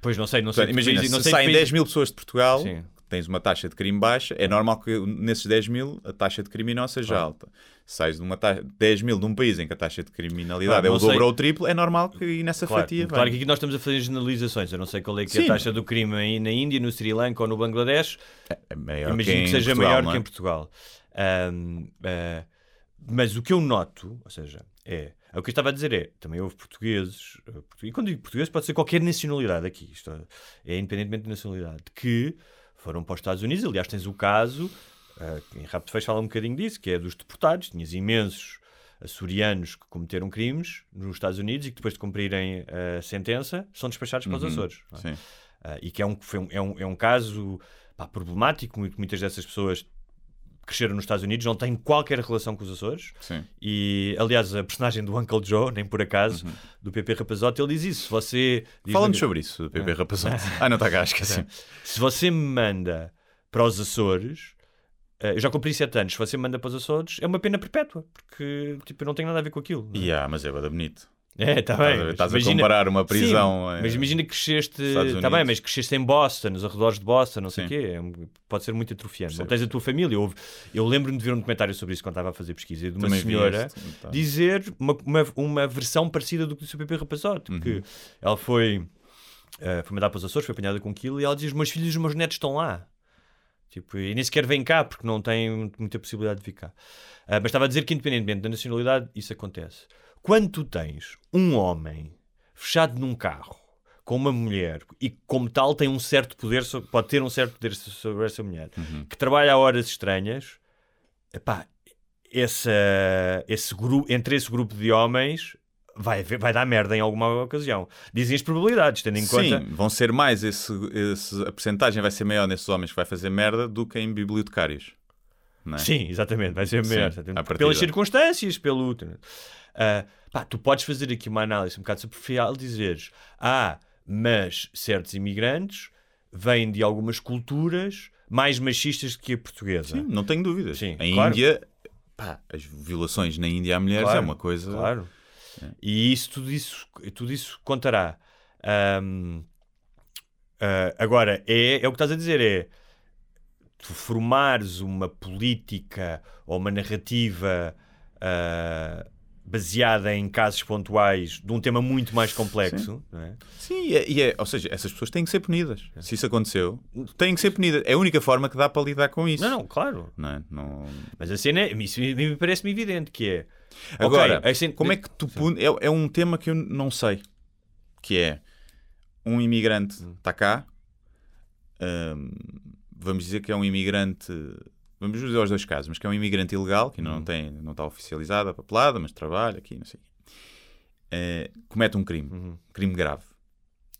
Pois não sei, não sei. Portanto, imagina, não se sei saem país- 10 mil pessoas de Portugal, Sim. Tens uma taxa de crime baixa, é normal que nesses 10 mil a taxa de crime não seja Claro. alta. Se sais de uma taxa, 10 mil de um país em que a taxa de criminalidade Claro, é o dobro ou o triplo, é normal que nessa Claro, fatia claro venha. que aqui nós estamos a fazer generalizações. Eu não sei qual é que é a taxa do crime aí na Índia, no Sri Lanka ou no Bangladesh. É maior Imagino que, que, seja Portugal, maior é? que em Portugal. Ahm, ah, mas o que eu noto, ou seja, é. O que eu estava a dizer é, também houve portugueses, eh, e quando digo português pode ser qualquer nacionalidade aqui, isto é independentemente de nacionalidade, que foram para os Estados Unidos, aliás tens o caso, ah, em Rapto Fecho fala um bocadinho disso, que é dos deportados, tinhas imensos açorianos que cometeram crimes nos Estados Unidos e que depois de cumprirem a sentença são despachados para os Uhum, Açores. é? sim. Ah, e que é um, foi um- é um, é um caso pá, problemático, muito- muitas dessas pessoas cresceram nos Estados Unidos, não têm qualquer relação com os Açores. Sim. E, aliás, a personagem do Uncle Joe, nem por acaso, do PP Rapazote, ele diz isso. Você. no- sobre isso, do PP Rapazote. ah, não está cá, esqueci. Se você me manda para os Açores, eh, eu já cumpri 7 anos, se você me manda para os Açores, é uma pena perpétua, porque tipo, eu não tenho nada a ver com aquilo. não é? Yeah, mas é bada bonito. É, está Estás bem. a Estás a imagina- comparar uma prisão, Sim, eh, mas imagina que cresceste. Está bem, Unidos. mas cresceste em Boston, nos arredores de Boston, não sei o quê. é Pode ser muito atrofiante. Não tens a tua família. Houve- Eu lembro-me de ver um documentário sobre isso quando estava a fazer pesquisa, de uma Também senhora tá. dizer uma, uma, uma versão parecida do que disse o PP Rapazote. Uhum. Que ela foi. eh, foi mandada para os Açores, foi apanhada com aquilo e ela diz: meus filhos e os meus netos estão lá. Tipo, e nem sequer vêm cá porque não têm muita possibilidade de vir cá. Ah, mas estava a dizer que, independentemente da nacionalidade, isso acontece. Quando tu tens um homem fechado num carro com uma mulher e, como tal, tem um certo poder, pode ter um certo poder so- sobre essa mulher, que trabalha a horas estranhas, epá, essa, esse grupo, entre esse grupo de homens. Vai, vai dar merda em alguma ocasião. Dizem as probabilidades, tendo em Sim, conta. vão ser mais esse, esse- a percentagem vai ser maior nesses homens que vai fazer merda do que em bibliotecários. É? Sim, exatamente, vai ser Sim, melhor. partida. Pelas circunstâncias, pelo. Ah, pá, tu podes fazer aqui uma análise um bocado superficial e dizeres: ah, mas certos imigrantes vêm de algumas culturas mais machistas que a portuguesa. Sim, não tenho dúvidas. Sim, em claro. Índia, pá, as violações na Índia a mulheres Claro, é uma coisa. Claro. E isso, tudo isso, tudo isso contará. Ahm, ah, agora, é, é o que estás a dizer: é tu formares uma política ou uma narrativa ah, baseada em casos pontuais de um tema muito mais complexo, não é? Sim, e é, e é- ou seja, essas pessoas têm que ser punidas. Se isso aconteceu, têm que ser punidas. É a única forma que dá para lidar com isso. Não, não, claro. Não é? Não- Mas a cena, é- isso me me parece-me evidente que é. Agora, ok, a cena- como é que tu pune... é, é um tema que eu não sei. Que é um imigrante Hum. está cá. hum, vamos dizer que é um imigrante. Vamos dizer os dois casos, mas que é um imigrante ilegal, que ainda não, tem, não está oficializado, papelada, mas trabalha aqui, não sei. Eh, comete um crime, Uhum. um crime grave.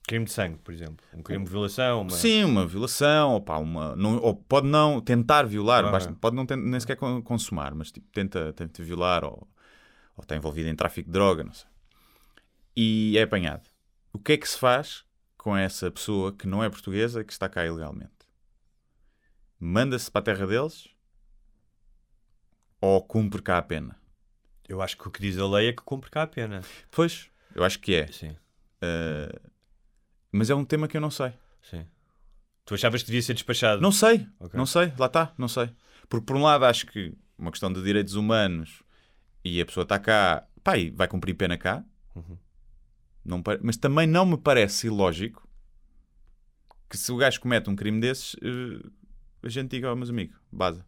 Crime de sangue, por exemplo. Um crime de violação. Uma... Sim, uma violação, ou, pá, uma, não, ou pode não tentar violar, Ah. basta- pode não ten- nem sequer con- consumar, mas tipo, tenta, tenta violar ou, ou está envolvido em tráfico de droga, não sei. E é apanhado. O que é que se faz com essa pessoa que não é portuguesa que está cá ilegalmente? Manda-se para a terra deles ou cumpre cá a pena? Eu acho que o que diz a lei é que cumpre cá a pena. Pois, eu acho que é. Sim, Uh, mas é um tema que eu não sei. sim. Tu achavas que devia ser despachado? Não sei, Ok. não sei, lá está, não sei. Porque por um lado acho que uma questão de direitos humanos e a pessoa está cá, pá, e vai cumprir pena cá, Uhum. não, mas também não me parece ilógico que se o gajo comete um crime desses, eh, a gente diga, oh, meus amigos, baza.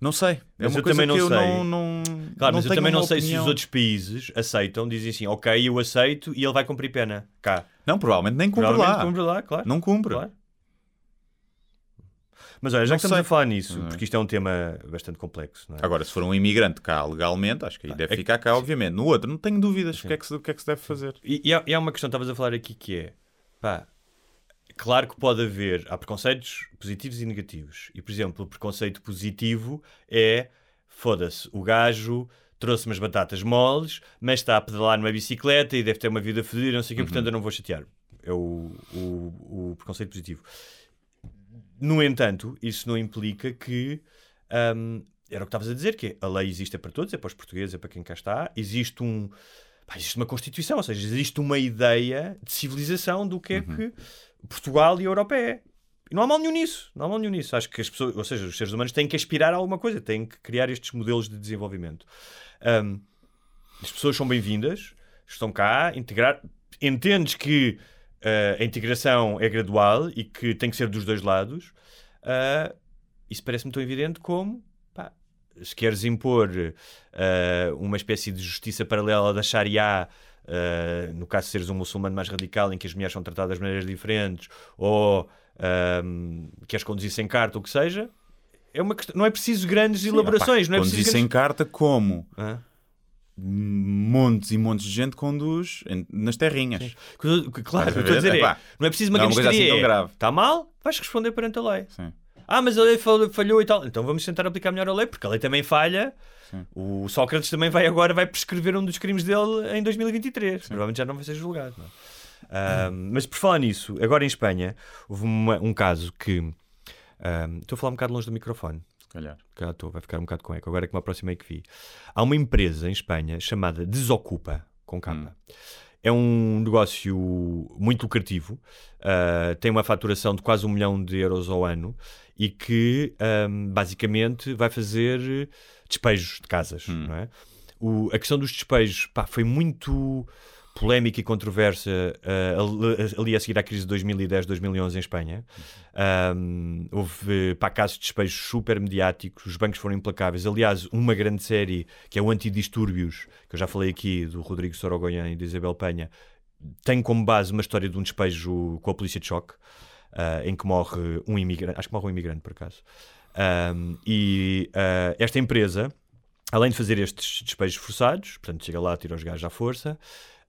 Não sei. É Mas eu também não eu sei. não, não, Claro, não mas eu também não sei se opinião. os outros países aceitam, dizem assim, ok, eu aceito e ele vai cumprir pena. Cá. Não, provavelmente nem cumpre Provavelmente lá. cumpre lá, claro. Não cumpre. Claro. Mas olha, já Não que estamos sei. a falar nisso, é? porque isto é um tema bastante complexo, não é? Agora, se for um imigrante cá legalmente, acho que aí deve é ficar cá, obviamente. No outro, não tenho dúvidas. O que, é que se, o que é que se deve fazer? E, e há, e há uma questão que estavas a falar aqui que é, pá, claro que pode haver, há preconceitos positivos e negativos. E, por exemplo, o preconceito positivo é, foda-se, o gajo trouxe umas batatas moles, mas está a pedalar numa bicicleta e deve ter uma vida fodida, não sei o quê, portanto eu não vou chatear. É o, o, o preconceito positivo. No entanto, isso não implica que. hum, era o que estavas a dizer, que a lei existe é para todos, é para os portugueses, é para quem cá está. Existe um. pá, existe uma Constituição, ou seja, existe uma ideia de civilização do que é que Portugal e a Europa é. E não há mal nenhum nisso. Não há mal nenhum nisso. Acho que as pessoas, ou seja, os seres humanos têm que aspirar a alguma coisa, têm que criar estes modelos de desenvolvimento. Hum, as pessoas são bem-vindas, estão cá, integrar. Entendes que eh, a integração é gradual e que tem que ser dos dois lados. Ah, isso parece-me tão evidente como pá, se queres impor eh, uma espécie de justiça paralela da Sharia. Eh, no caso de seres um muçulmano mais radical em que as mulheres são tratadas de maneiras diferentes ou ahm, queres conduzir sem carta, o que seja é uma questão, não é preciso grandes elaborações Pá, não é conduzir preciso sem grandes... carta, como Hã? montes e montes de gente conduz nas terrinhas. Claro, Estás a o que eu estou a dizer é, não é preciso uma não é grande assim tão grave. Está mal? Vais responder perante a lei. Sim. Ah, mas a lei fal- falhou e tal. Então vamos tentar aplicar melhor a lei, porque a lei também falha. O Sócrates também vai agora vai prescrever um dos crimes dele em 2023. Provavelmente já não vai ser julgado. é? Mas por falar nisso, agora em Espanha, houve uma- um caso que. estou a falar um bocado longe do microfone. Se calhar. Cá estou, vai ficar um bocado com eco. Agora é que me aproximei que vi. Há uma empresa em Espanha chamada Desocupa, com capa. É um negócio muito lucrativo, ah, tem uma faturação de quase um milhão de euros ao ano e que ahm, basicamente vai fazer despejos de casas. Não é? O- a questão dos despejos pá, foi muito polémica e controversa ah, ali- a seguir à crise de 2010, 2011 em Espanha. Ahm, houve pá, casos de despejos super mediáticos, os bancos foram implacáveis. Aliás, uma grande série que é o Antidistúrbios, que eu já falei aqui, do Rodrigo Sorogoyan e da Isabel Penha, tem como base uma história de um despejo com a polícia de choque, ah, em que morre um imigrante, acho que morre um imigrante por acaso. Ahm, e ah, esta empresa, além de fazer estes despejos forçados, portanto chega lá, tira os gajos à força,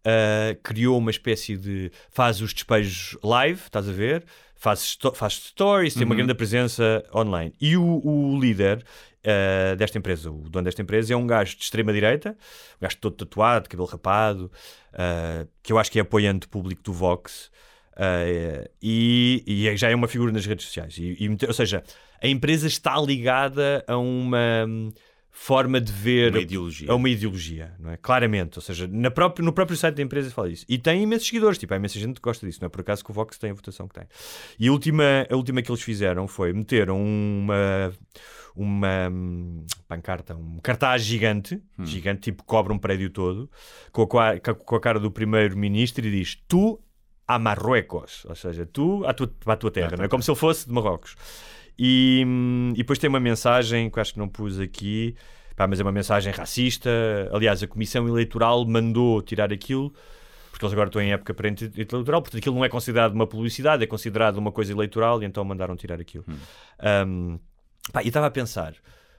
ah, criou uma espécie de. faz os despejos live, estás a ver? Faz, faz stories, tem uma grande presença online. E o, o líder ah, desta empresa, o dono desta empresa, é um gajo de extrema-direita, um gajo todo tatuado, cabelo rapado, ah, que eu acho que é apoiante público do Vox. ah, e, e já é uma figura nas redes sociais. E, e ou seja, a empresa está ligada a uma hum, forma de ver Uma ideologia. a uma ideologia, não é? Claramente, ou seja, na próprio, no próprio site da empresa fala isso. E tem imensos seguidores, tipo, há imensa gente que gosta disso, não é por acaso que o Vox tem a votação que tem. E a última, a última que eles fizeram foi meteram uma uma hum, pancarta, um cartaz gigante, gigante, tipo cobra um prédio todo, com a, com a cara do primeiro-ministro e diz: Tu a Marruecos, ou seja, tu à tua, à tua terra, não é? Como se ele fosse de Marrocos. E, hum, e depois tem uma mensagem que acho que não pus aqui, pá, mas é uma mensagem racista. Aliás, a Comissão Eleitoral mandou tirar aquilo, porque eles agora estão em época pré-eleitoral, portanto aquilo não é considerado uma publicidade, é considerado uma coisa eleitoral, e então mandaram tirar aquilo. Hum, pá, e estava a pensar,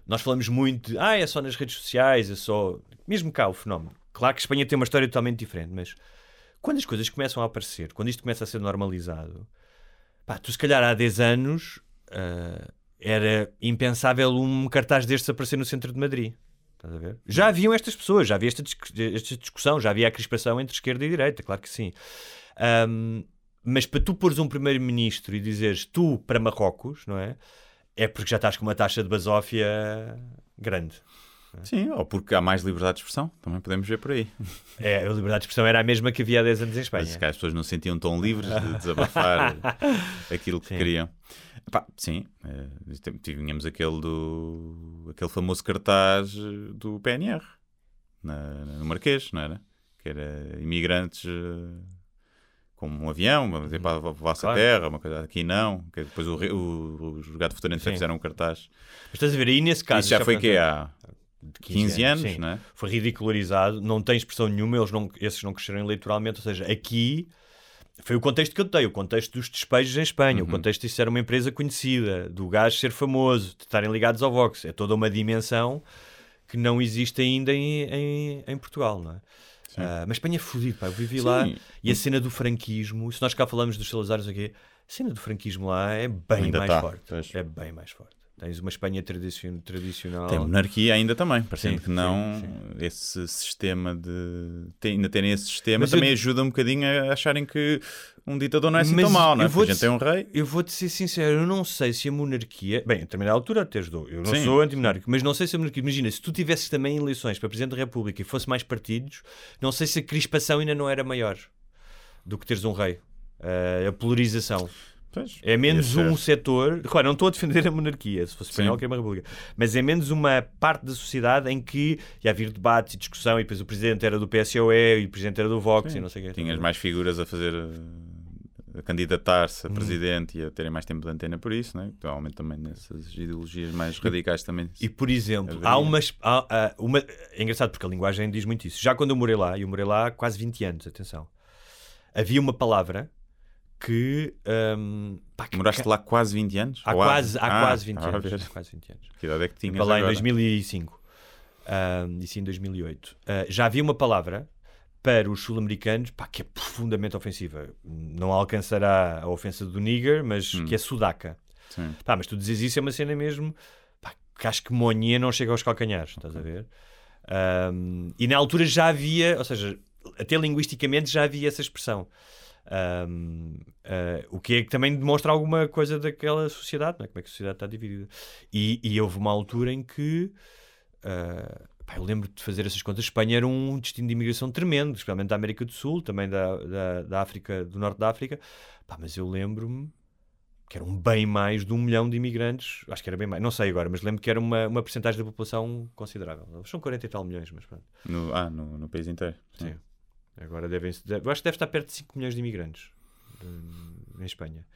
nós falamos muito de, ah, é só nas redes sociais, é só. Mesmo cá o fenómeno. Claro que Espanha tem uma história totalmente diferente, mas quando as coisas começam a aparecer, quando isto começa a ser normalizado, pá, tu se calhar há 10 anos ah, era impensável um cartaz destes aparecer no centro de Madrid. Estás a ver? Já haviam estas pessoas, já havia esta, esta discussão, já havia a crispação entre esquerda e direita, claro que sim. Ahm, mas para tu pôres um primeiro-ministro e dizeres tu para Marrocos, não é? É porque já estás com uma taxa de basófia grande. Sim, ou porque há mais liberdade de expressão, também podemos ver por aí. É, a liberdade de expressão era a mesma que havia há 10 anos em Espanha. Mas se calhar as pessoas não se sentiam tão livres de desabafar aquilo que Sim. queriam. Epá, sim, eh, tínhamos aquele do aquele famoso cartaz do PNR na- no Marquês, não era? Que era imigrantes eh, como um avião, vamos dizer, para a vossa Claro. terra, uma coisa aqui não, que depois o, o, os gato futurante Sim. fizeram um cartaz. Mas estás a ver, aí nesse caso. Isso já foi foi que há de 15 anos, sim. não é? Foi ridicularizado, não tem expressão nenhuma, eles não, esses não cresceram eleitoralmente, ou seja, aqui foi o contexto que eu dei, o contexto dos despejos em Espanha, Uhum. o contexto de ser uma empresa conhecida, do gajo ser famoso, de estarem ligados ao Vox, é toda uma dimensão que não existe ainda em, em, em Portugal, não é? Ah, mas Espanha é fodido, pá. Eu vivi Sim. lá e a cena do franquismo, se nós cá falamos dos Salazares aqui, a cena do franquismo lá é bem Ainda mais tá, forte. pois. É bem mais forte. Tens uma Espanha tradicion- tradicional. Tem monarquia ainda também, parecendo Sim, que não sim, esse sistema de tem- ainda terem esse sistema Mas eu- também ajuda um bocadinho a acharem que um ditador não é assim Mas tão mau, não é? eu Porque a gente tem um rei. Eu vou-te ser sincero, eu não sei se a monarquia. Bem, a determinada altura até ajudou. Eu não Sim. sou anti-monárquico, mas não sei se a monarquia. Imagina, se tu tivesses também eleições para Presidente da República e fosse mais partidos, não sei se a crispação ainda não era maior do que teres um rei. Eh, a polarização. Pois, É menos ser. um setor. Claro, não estou a defender a monarquia, se fosse espanhol, Sim. que é uma república. Mas é menos uma parte da sociedade em que ia haver debates e discussão, e depois o presidente era do PSOE e o presidente era do Vox e não sei o quê. Tinhas mais figuras a fazer a candidatar-se a presidente e a terem mais tempo de antena por isso, né? Provavelmente também nessas ideologias mais radicais também. E por exemplo, Haveria. há umas. Há, há uma, é engraçado porque a linguagem diz muito isso. Já quando eu morei lá, e eu morei lá há quase 20 anos, atenção, havia uma palavra que. hum, pá, que- Moraste lá quase 20 anos? Há quase, há Ah, quase 20 estava a anos. quase 20 anos. Que idade é que Fui tinhas para lá em agora? 2005. Ahm, e sim em 2008. Ah, já havia uma palavra para os sul-americanos que é profundamente ofensiva. Não alcançará a ofensa do nigger, mas Hum. que é sudaca. Sim. Pá, mas tu dizes isso é uma cena mesmo pá, que acho que Monha não chega aos calcanhares, estás a ver? Ahm, e na altura já havia, ou seja, até linguisticamente já havia essa expressão. Ahm, ah, o que é que também demonstra alguma coisa daquela sociedade, não é? como é que a sociedade está dividida. E, e houve uma altura em que ah, pá, eu lembro de fazer essas contas. Espanha era um destino de imigração tremendo, especialmente da América do Sul, também da, da, da África, do Norte da África. Pá, mas eu lembro-me que eram bem mais de um milhão de imigrantes, acho que era bem mais, não sei agora, mas lembro que era uma, uma porcentagem da população considerável. São 40 e tal milhões, mas pronto. No, ah, no, no país inteiro. Sim. Agora devem deve, eu acho que deve estar perto de 5 milhões de imigrantes de- em Espanha.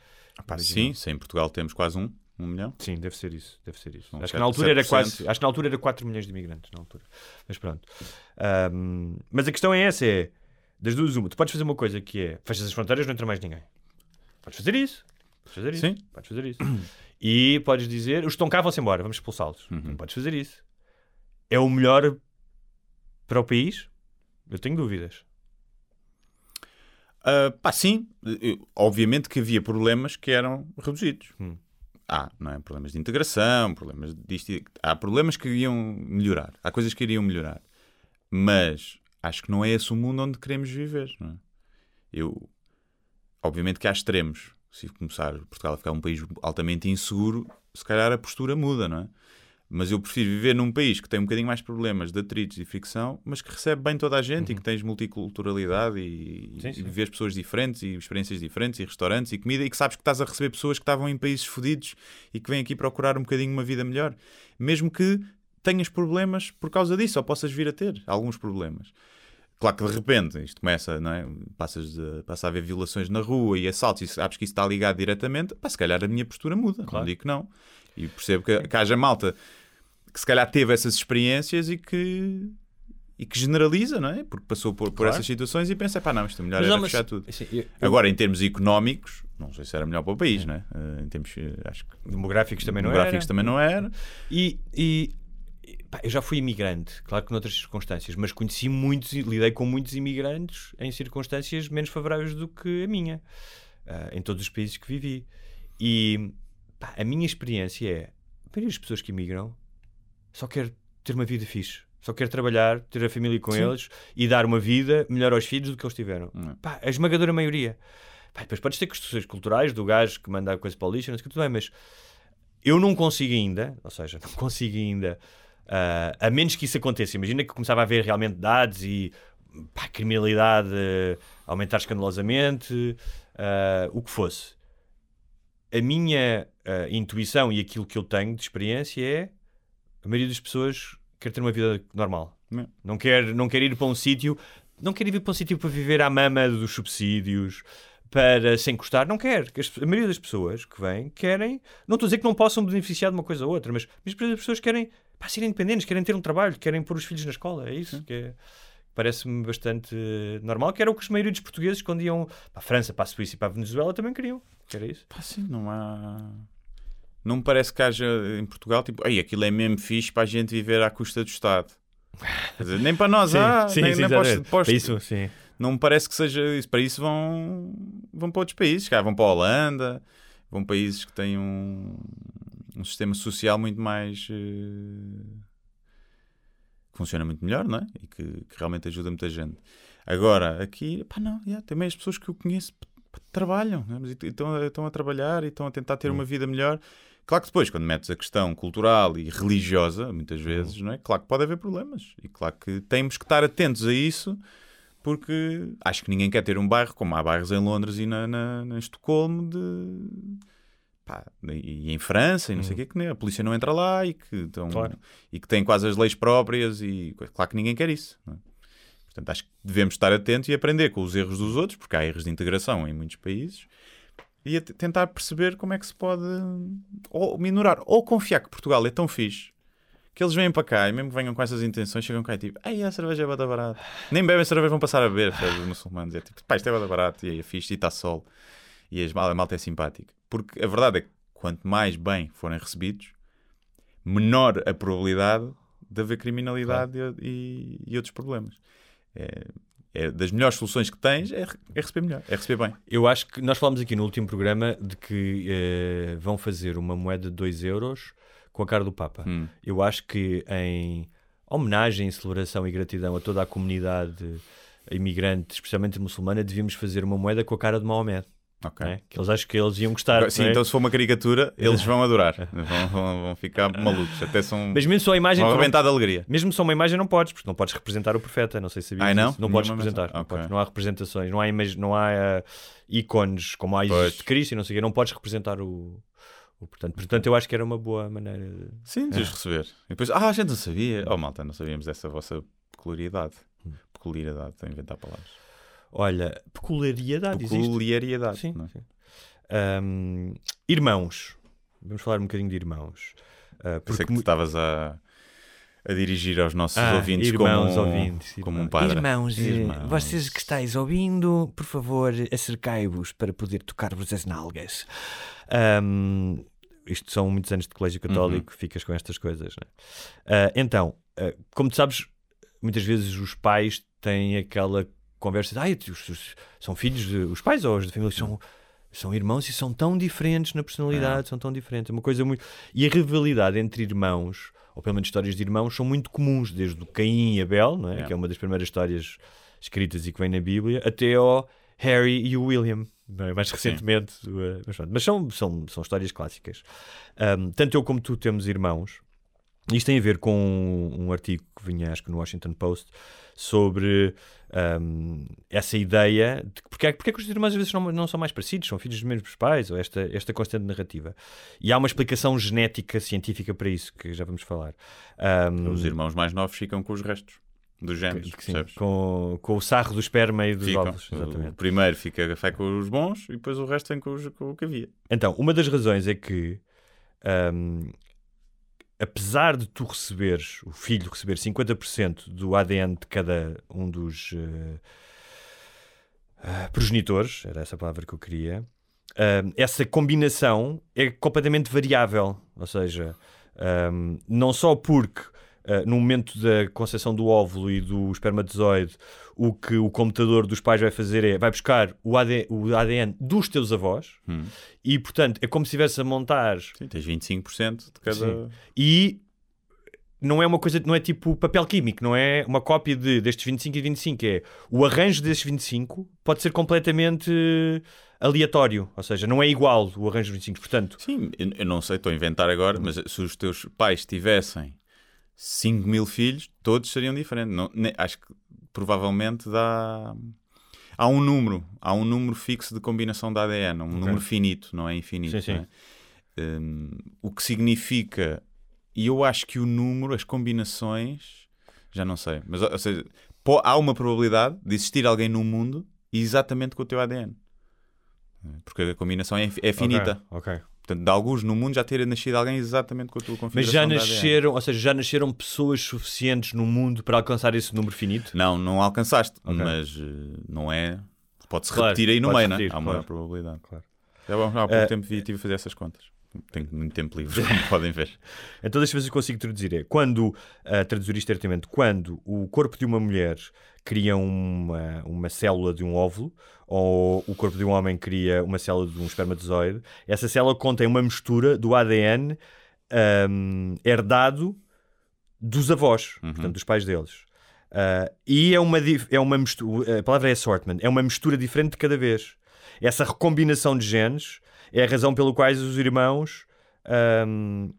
Pá, sim, se em Portugal temos quase um, um milhão. Sim, deve ser isso, deve ser isso. São acho que na altura era 7%. quase, acho que na altura era 4 milhões de imigrantes na altura. Mas pronto. Ahm, mas a questão é essa, é das duas uma, tu podes fazer uma coisa que é, fechas as fronteiras, não entra mais ninguém. Podes fazer isso. Podes fazer isso. Sim. Podes fazer isso. E podes dizer, os que estão cá vão-se embora, vamos expulsá-los. Uhum. Podes fazer isso. É o melhor para o país? Eu tenho dúvidas. Ah, pá, sim, obviamente que havia problemas que eram reduzidos. Hum. Há, não é? Problemas de integração, problemas disto. Há problemas que iriam melhorar. Há coisas que iriam melhorar. Mas acho que não é esse o mundo onde queremos viver, não é? Eu, obviamente que há extremos. Se começar Portugal a ficar um país altamente inseguro, se calhar a postura muda, não é? Mas eu prefiro viver num país que tem um bocadinho mais problemas de atritos e fricção, mas que recebe bem toda a gente e que tens multiculturalidade e, Uhum. Sim, e vês pessoas diferentes e experiências diferentes e restaurantes e comida e que sabes que estás a receber pessoas que estavam em países fodidos e que vêm aqui procurar um bocadinho uma vida melhor. Mesmo que tenhas problemas por causa disso, ou possas vir a ter alguns problemas. Claro que de repente isto começa, não é? Passas de, passa a haver violações na rua e assaltos e sabes que isso está ligado diretamente, pá, se calhar a minha postura muda, não digo que não. E percebo que, que haja malta que se calhar teve essas experiências e que, e que generaliza, não é? Porque passou por, por Claro. essas situações e pensa, pá, não, isto é melhor Mas era fechar tudo. assim, eu- eu- Agora, em termos económicos, não sei se era melhor para o país, não é? Eh, Em termos, eh, acho que Demográficos também não demográficos era. também não era. E, e, pá, eu já fui imigrante, claro que noutras circunstâncias, mas conheci muitos, e lidei com muitos imigrantes em circunstâncias menos favoráveis do que a minha, ah, em todos os países que vivi. E a minha experiência é: a maioria das pessoas que imigram só quer ter uma vida fixe. Só quer trabalhar, ter a família com Sim. eles e dar uma vida melhor aos filhos do que eles tiveram. Não. Pá, a esmagadora maioria. Pá, depois podes ter questões culturais do gajo que manda a coisa para o lixo, não sei o que tudo bem, mas eu não consigo ainda, ou seja, não consigo ainda, ah, a menos que isso aconteça. Imagina que começava a haver realmente dados e pá, criminalidade eh, aumentar escandalosamente, ah, o que fosse. A minha ah, intuição e aquilo que eu tenho de experiência é a maioria das pessoas quer ter uma vida normal. É. Não quer, não quer ir para um sítio, não quer ir para um sítio para viver à mama dos subsídios, para se encostar, não quer. Que as- A maioria das pessoas que vêm querem, não estou a dizer que não possam beneficiar de uma coisa ou outra, mas, mas a maioria das pessoas querem pá, ser independentes, querem ter um trabalho, querem pôr os filhos na escola. É isso que é- parece-me bastante normal, que era o que os maioria dos portugueses, quando iam para a França, para a Suíça e para a Venezuela, também queriam. Que era isso. Pá, sim, não há. Não me parece que haja em Portugal, tipo, ei, aquilo é mesmo fixe para a gente viver à custa do Estado. Dizer, nem para nós há, nem, nem para os- para os- isso, sim. Não me parece que seja isso. Para isso vão, vão para outros países, cá, vão para a Holanda, vão países que têm um, um sistema social muito mais. que funciona muito melhor, não é? E que, que realmente ajuda muita gente. Agora, aqui, pá, não, yeah, também as pessoas que eu conheço p- p- trabalham? Mas e estão, a- estão a trabalhar e estão a tentar ter uma vida melhor. Claro que depois, quando metes a questão cultural e religiosa, muitas vezes, não é? Claro que pode haver problemas. E claro que temos que estar atentos a isso, porque acho que ninguém quer ter um bairro, como há bairros em Londres e na, na, na Estocolmo, de. Pá, e em França e não sei o quê, que nem- a polícia não entra lá e que, estão, Claro. e que têm quase as leis próprias e claro que ninguém quer isso. é? Portanto, acho que devemos estar atentos e aprender com os erros dos outros, porque há erros de integração em muitos países, e tentar perceber como é que se pode ou minorar, ou confiar que Portugal é tão fixe que eles vêm para cá e mesmo que venham com essas intenções, chegam cá e tipo, ai, a cerveja é bada barata. Nem bebem cerveja, vão passar a beber, os muçulmanos. É tipo, pá, isto é bada barato e é fixe e está sol. E a malta é simpática. Porque a verdade é que quanto mais bem forem recebidos, menor a probabilidade de haver criminalidade e, e outros problemas. É, é das melhores soluções que tens é, é receber melhor, é receber bem. Eu acho que nós falámos aqui no último programa de que eh, vão fazer uma moeda de 2 euros com a cara do Papa. Hum. Eu acho que em homenagem, celebração e gratidão a toda a comunidade imigrante, especialmente muçulmana, devíamos fazer uma moeda com a cara de Maomé. Ok. não é? Que eles acho que eles iam gostar. Sim, é? então se for uma caricatura, eles vão adorar. Vão, vão- vão ficar malucos. Até são. Mas mesmo só a imagem. vão arrebentar de alegria. Mesmo só uma imagem não podes, porque não podes representar o profeta, não sei se sabias Ai, não? disso. Não podes representar, mensagem. não, podes, não há representações, não há, imag... não há eh, ícones como há de Cristo e não sei o quê, não podes representar o, o portanto. Portanto, eu acho que era uma boa maneira de... Sim, de os receber. E depois, ah, a gente não sabia. Oh, malta, não sabíamos dessa vossa peculiaridade. Peculiaridade, estou a inventar palavras. Olha, peculiaridade existe. Peculiaridade. Sim, não é? sim. Ahm, irmãos. Vamos falar um bocadinho de irmãos. Pensei porque que tu mu- estavas a, a dirigir aos nossos Ah, ouvintes irmãos, como, ouvintes, como um irmãos. padre. Irmãos, eh, Irmãos. vocês que estáis ouvindo, por favor, acercai-vos para poder tocar-vos as nalgas. Ahm, isto são muitos anos de colégio católico, Uhum. ficas com estas coisas. Né? Ah, então, ah, como tu sabes, muitas vezes os pais têm aquela conversa de "Ai, os, os- são filhos de. Os pais ou os da família são, são irmãos e são tão diferentes na personalidade, são tão diferentes. É uma coisa muito. E a rivalidade entre irmãos, ou pelo menos histórias de irmãos, são muito comuns, desde o Caim e Abel, não é? Yeah. que é uma das primeiras histórias escritas e que vem na Bíblia, até ao Harry e o William. é? Mais recentemente, uh, mas. Mas são, são, são histórias clássicas. Um, tanto eu como tu temos irmãos. Isto tem a ver com um, um artigo que vinha, acho que no Washington Post, sobre um, essa ideia de que porque, é, porque é que os irmãos às vezes não, não são mais parecidos, são filhos dos mesmos pais, ou esta, esta constante narrativa. E há uma explicação genética científica para isso, que já vamos falar. Um, Os irmãos mais novos ficam com os restos dos genes, que- sim, percebes? com, com o sarro do esperma e dos Ficam. ovos. O Exatamente. primeiro fica, fica com os bons e depois o resto vem com, os- com o que havia. Então, uma das razões é que, hum, apesar de tu receberes, o filho receber 50% do ADN de cada um dos eh, ah, progenitores, era essa a palavra que eu queria, hum, essa combinação é completamente variável. Ou seja, hum, não só porque Uh, no momento da concepção do óvulo e do espermatozoide, o que o computador dos pais vai fazer é vai buscar o, AD, o ADN dos teus avós Hum. e, portanto, é como se estivesse a montar Sim, tens 25% de cada. Sim. e não é uma coisa, não é tipo papel químico, não é uma cópia de, destes 25 e 25, é o arranjo destes 25 pode ser completamente aleatório, ou seja, não é igual o arranjo dos 25, portanto, Sim, eu eu não sei, estou a inventar agora, mas se os teus pais tivessem 5 mil filhos, todos seriam diferentes. Não, ne- acho que provavelmente dá. Há um número, há um número fixo de combinação de ADN, um número finito, não é infinito. Sim, sim. não é? Hum, o que significa, e eu acho que o número, as combinações, já não sei, mas ou seja, há uma probabilidade de existir alguém no mundo exatamente com o teu ADN. Porque a combinação é, é finita. Ok. ok. Portanto, de alguns no mundo já ter nascido alguém exatamente com a tua Mas configuração já de ADN. nasceram, ou seja, já nasceram pessoas suficientes no mundo para alcançar esse número finito? Não, não alcançaste, Ok. mas eh, não é. Pode-se Claro, repetir aí no meio, não é? repetir, Há uma claro. probabilidade. Claro. Já há pouco Eh, tempo vi- estive a fazer essas contas. Tenho muito tempo livre, como podem ver. Então deixa-me ver se eu consigo traduzir. É, quando, a traduzir isto diretamente, quando o corpo de uma mulher cria uma, uma célula de um óvulo, ou o corpo de um homem cria uma célula de um espermatozoide, essa célula contém uma mistura do ADN hum, herdado dos avós, portanto, dos pais deles. Ah, e é uma, é uma mistura, a palavra é assortment, é uma mistura diferente de cada vez. Essa recombinação de genes é a razão pela qual os irmãos hum,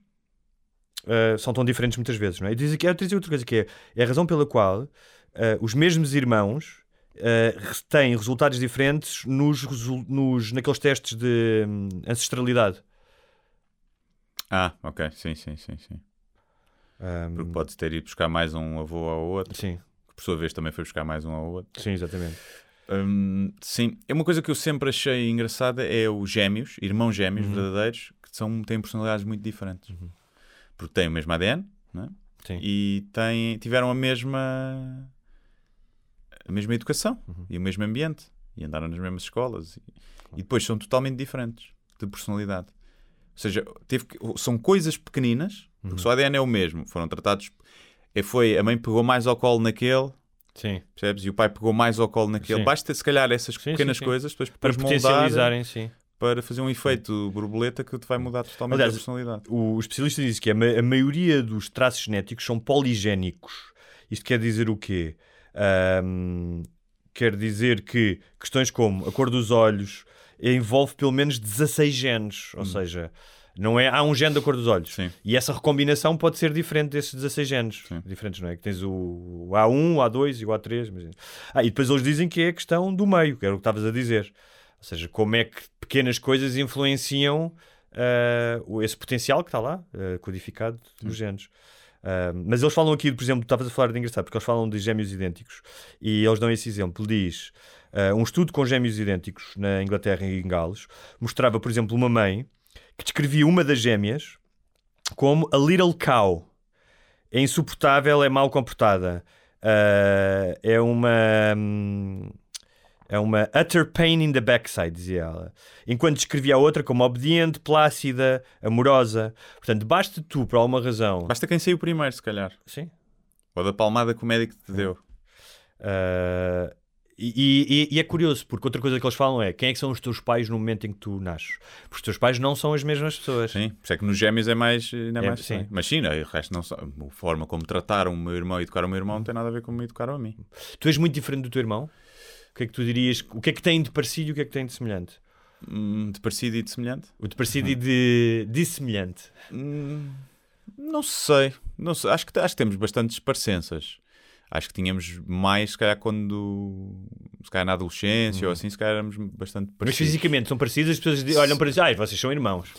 ah, são tão diferentes muitas vezes. Não é? E diz aqui, eu dizer outra coisa que é, é a razão pela qual ah, os mesmos irmãos res- têm resultados diferentes nos, nos, naqueles testes de hum, ancestralidade. Ah, ok, sim, sim, sim. sim. Hum, Porque pode ter ido buscar mais um avô ao outro, sim, que por sua vez também foi buscar mais um ao outro. sim, exatamente. Hum, sim, é uma coisa que eu sempre achei engraçada é os gêmeos, irmãos gêmeos Uhum. verdadeiros, que são, têm personalidades muito diferentes. Porque têm o mesmo ADN, não é? Sim. e têm, tiveram a mesma a mesma educação Uhum. e o mesmo ambiente e andaram nas mesmas escolas e, e depois são totalmente diferentes de personalidade. Ou seja, teve que- são coisas pequeninas, Uhum. porque só o ADN é o mesmo, foram tratados. é, Foi, a mãe pegou mais ao colo naquele, Sim. percebes? E o pai pegou mais ao colo naquele. Sim. Basta, se calhar, essas Sim, pequenas sim, coisas depois, Para potencializarem, sim. para fazer um efeito borboleta que te vai mudar totalmente Aliás, a personalidade. O especialista diz que a, ma- a maioria dos traços genéticos são poligénicos. Isto quer dizer o quê? Ahm, quer dizer que questões como a cor dos olhos envolve pelo menos 16 genes. Ou seja, não é, há um gene da cor dos olhos. Sim. E essa recombinação pode ser diferente desses 16 genes. Sim. Diferentes, não é? Que tens o, o A1, o A2 e o A3. Mas... Ah, e depois eles dizem que é a questão do meio, que era o que estavas a dizer. Ou seja, como é que pequenas coisas influenciam o- esse potencial que está lá, ah, codificado nos genes. Ah, mas eles falam aqui, por exemplo, estavas a falar de engraçado, porque eles falam de gêmeos idênticos e eles dão esse exemplo. Diz: ah, um estudo com gêmeos idênticos na Inglaterra e em Gales mostrava, por exemplo, uma mãe que descrevia uma das gêmeas como a little cow. É insuportável, é mal comportada. Ah, é uma. hum, é uma utter pain in the backside, dizia ela. Enquanto descrevia a outra como obediente, plácida, amorosa. Portanto, basta tu, por alguma razão. Basta quem saiu primeiro, se calhar. Sim. Ou da palmada que o médico te deu. Ah, e, e- e é curioso, porque outra coisa que eles falam é quem é que são os teus pais no momento em que tu nasces? Porque os teus pais não são as mesmas pessoas. Sim, por isso é que nos gêmeos é mais. Ainda é É, mais sim. Mas sim, não, o resto não. A forma como trataram o meu irmão e educaram o meu irmão não tem nada a ver com como me educaram a mim. Tu és muito diferente do teu irmão? O que é que tu dirias? O que é que tem de parecido e o que é que tem de semelhante? Hum, de parecido e de semelhante? O de parecido e de dissemelhante. Hum, não sei. Não sei. Acho, que, acho que temos bastantes parecenças. Acho que tínhamos mais, se calhar, quando. Se calhar na adolescência ou assim, se calhar éramos bastante Mas parecidos. fisicamente são parecidos, as pessoas olham para dizer, ai, vocês são irmãos.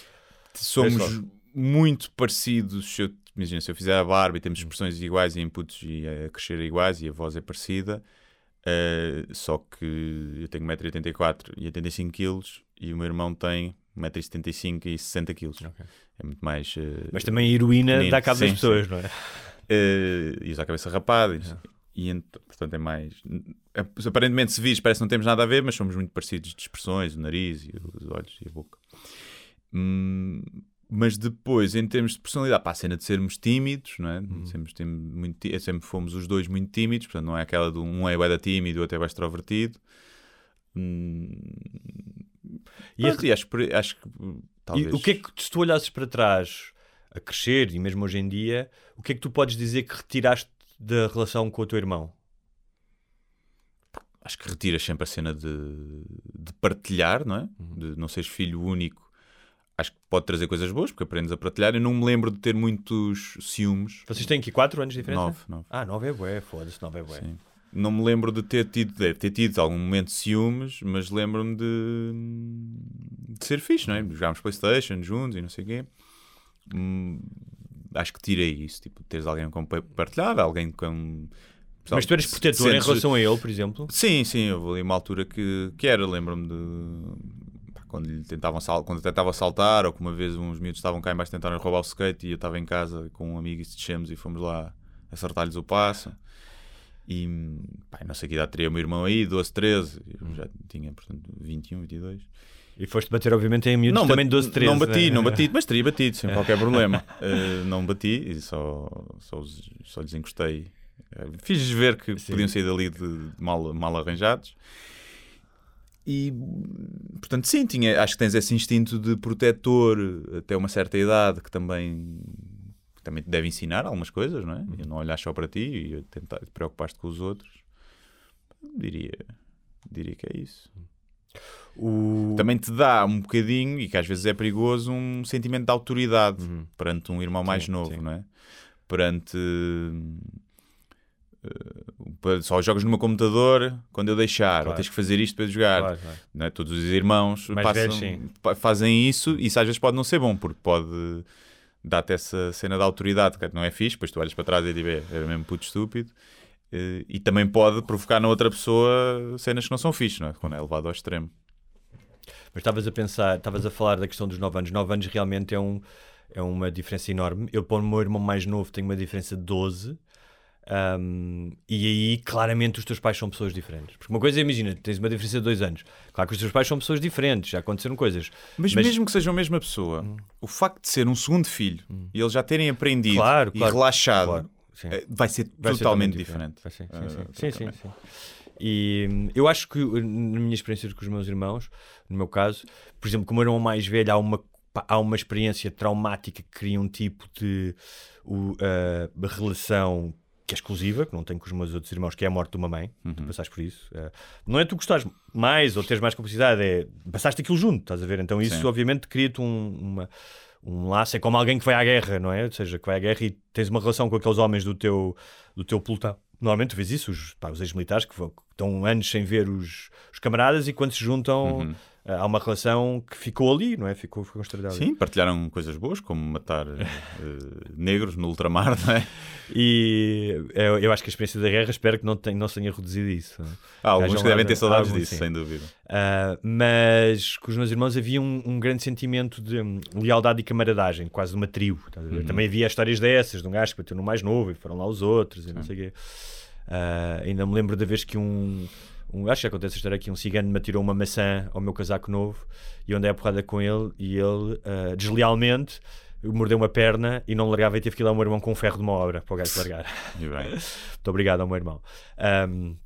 somos muito parecidos. Se eu, imagina, se eu fizer a barba e temos expressões iguais e inputs e a crescer iguais e a voz é parecida, eh, só que eu tenho 1,84m e 85kg e o meu irmão tem 1,75m e 60kg. É muito mais. eh, Mas também a heroína pequenino. dá cabo das Sim, pessoas, sim. não é? Eh, e usa a cabeça rapada. E, e ent- portanto é mais. Aparentemente, se vis, parece que não temos nada a ver, mas somos muito parecidos de expressões, o nariz, e os olhos e a boca. Hum, mas depois, em termos de personalidade, para a cena de sermos tímidos, não é? Sempre, tem- muito, sempre fomos os dois muito tímidos, portanto, não é aquela de um é bué tímido outro é bué extrovertido. Hum, E e acho, acho que E talvez. o que é que, se tu olhasses para trás, a crescer e mesmo hoje em dia, o que é que tu podes dizer que retiraste da relação com o teu irmão? acho que retiras sempre a cena de, de partilhar, não é? Uhum. De não seres filho único. Acho que pode trazer coisas boas, porque aprendes a partilhar. Eu não me lembro de ter muitos ciúmes. Vocês têm aqui 4 anos de diferença? Nove, nove. Ah, 9 é bué, foda-se, 9 é bué. Sim. Não me lembro de ter tido, deve ter tido algum momento de ciúmes, mas lembro-me de, de ser fixe, não é? Jogámos Playstation juntos e não sei o quê. Hum, acho que tirei isso, tipo, teres alguém com pa- partilhar, alguém com... Mas tu eres protetor em Sentes- relação a ele, por exemplo? Sim, sim, houve ali uma altura que, que era, lembro-me de. Quando, lhe tentavam sal, quando tentava saltar, ou que uma vez uns miúdos estavam cá embaixo tentaram roubar o skate e eu estava em casa com um amigo e descemos e fomos lá acertar-lhes o passo. E pá, não sei que idade teria o meu irmão aí, 12, 13, eu já tinha, portanto, 21, 22. E foste bater, obviamente, em miúdos também ba- 12, 13. Não bati, né? não bati, mas teria batido sem qualquer problema. Eh, não bati e só, só, só lhes encostei. Eh, Fiz ver que Sim. podiam sair dali de, de mal, mal arranjados. E portanto, sim, tinha, acho que tens esse instinto de protetor até uma certa idade que também, que também te deve ensinar algumas coisas, não é? Uhum. E não olhar só para ti e tentar te preocupar-te com os outros. Diria, diria que é isso O... também te dá um bocadinho, e que às vezes é perigoso, um sentimento de autoridade perante um irmão mais Sim, novo, sim. não é? Perante. Eh, só jogas no meu computador quando eu deixar, ou Claro. tens que fazer isto para jogar. Claro, claro. Não é? Todos os irmãos passam- pa- fazem isso, e isso às vezes pode não ser bom, porque pode dar-te essa cena de autoridade, que não é fixe, depois tu olhas para trás e diz, "É, era mesmo puto estúpido. Eh, E também pode provocar na outra pessoa cenas que não são fixe, não é? Quando é levado ao extremo. Mas estavas a pensar, estavas a falar da questão dos 9 anos. 9 anos realmente é, um, é uma diferença enorme. Eu, para o meu irmão mais novo, tenho uma diferença de 12. Um, e aí, claramente, os teus pais são pessoas diferentes. Porque uma coisa é, imagina, tens uma diferença de 2 anos. Claro que os teus pais são pessoas diferentes, já aconteceram coisas. Mas, mesmo que sejam a mesma pessoa, o facto de ser um segundo filho e eles já terem aprendido Claro, e claro, relaxado claro, sim. eh, vai ser Vai ser totalmente diferente. Vai ser, sim, Eh, sim. Sim, sim, totalmente. sim. E hum, eu acho que, uh, na minha experiência com os meus irmãos, no meu caso, por exemplo, como eu era o mais velho, há uma, há uma experiência traumática que cria um tipo de uh, relação que é exclusiva, que não tenho com os meus outros irmãos, que é a morte de uma mãe. Tu Uhum. passaste por isso. Uh, não é tu gostares mais ou teres mais capacidade, é passaste aquilo junto, estás a ver? Então isso, Sim. obviamente, cria-te um, uma um laço, é como alguém que vai à guerra, não é? Ou seja, que vai à guerra e tens uma relação com aqueles homens do teu, do teu pelotão. Normalmente tu vês isso, os, pá, os ex-militares que, vão- que estão anos sem ver os, os camaradas e quando se juntam Uhum. Ah, há uma relação que ficou ali, não é? Ficou, ficou construída ali. Sim, partilharam coisas boas, como matar eh, negros no ultramar, não é? E eu, eu acho que a experiência da guerra espero que não, tenha, não se tenha reduzido isso. é? Há alguns Hajam que devem ter saudades alguns, disso, sim. sem dúvida. Uh, mas com os meus irmãos havia um, um grande sentimento de hum, lealdade e camaradagem, quase de uma tribo. Uhum. Também havia histórias dessas, de um gajo que bateu no mais novo e foram lá os outros e não sei o quê. Uh, ainda me lembro da vez que um, um- Acho que acontece a história que um cigano me atirou uma maçã ao meu casaco novo e eu andei a porrada com ele e ele, uh, deslealmente, mordeu uma perna e não largava e teve que ir lá ao meu irmão com um ferro de uma obra para o gajo largar. Bem. Muito obrigado ao meu irmão. Um,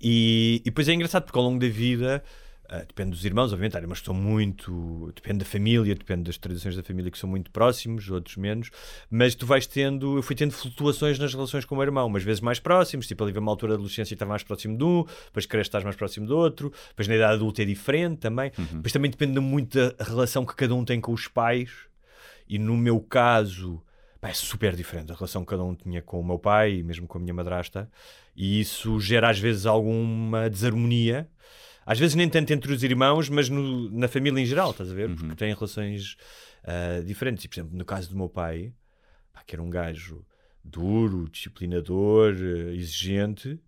e, e depois é engraçado porque ao longo da vida, ah, depende dos irmãos, obviamente, há mas são muito. Depende da família, depende das tradições da família que são muito próximos, outros menos. Mas tu vais tendo. Eu fui tendo flutuações nas relações com o meu irmão, umas vezes mais próximos, tipo ali vem uma altura da adolescência e estava mais próximo de um, depois cresces estás mais próximo do outro, depois na idade adulta é diferente também. Depois também depende muito da relação que cada um tem com os pais. E no meu caso, é super diferente a relação que cada um tinha com o meu pai e mesmo com a minha madrasta. E isso gera às vezes alguma desarmonia. Às vezes nem tanto entre os irmãos, mas no- na família em geral, estás a ver? Porque têm relações ah, diferentes. E, por exemplo, no caso do meu pai, pá, que era um gajo duro, disciplinador, eh, exigente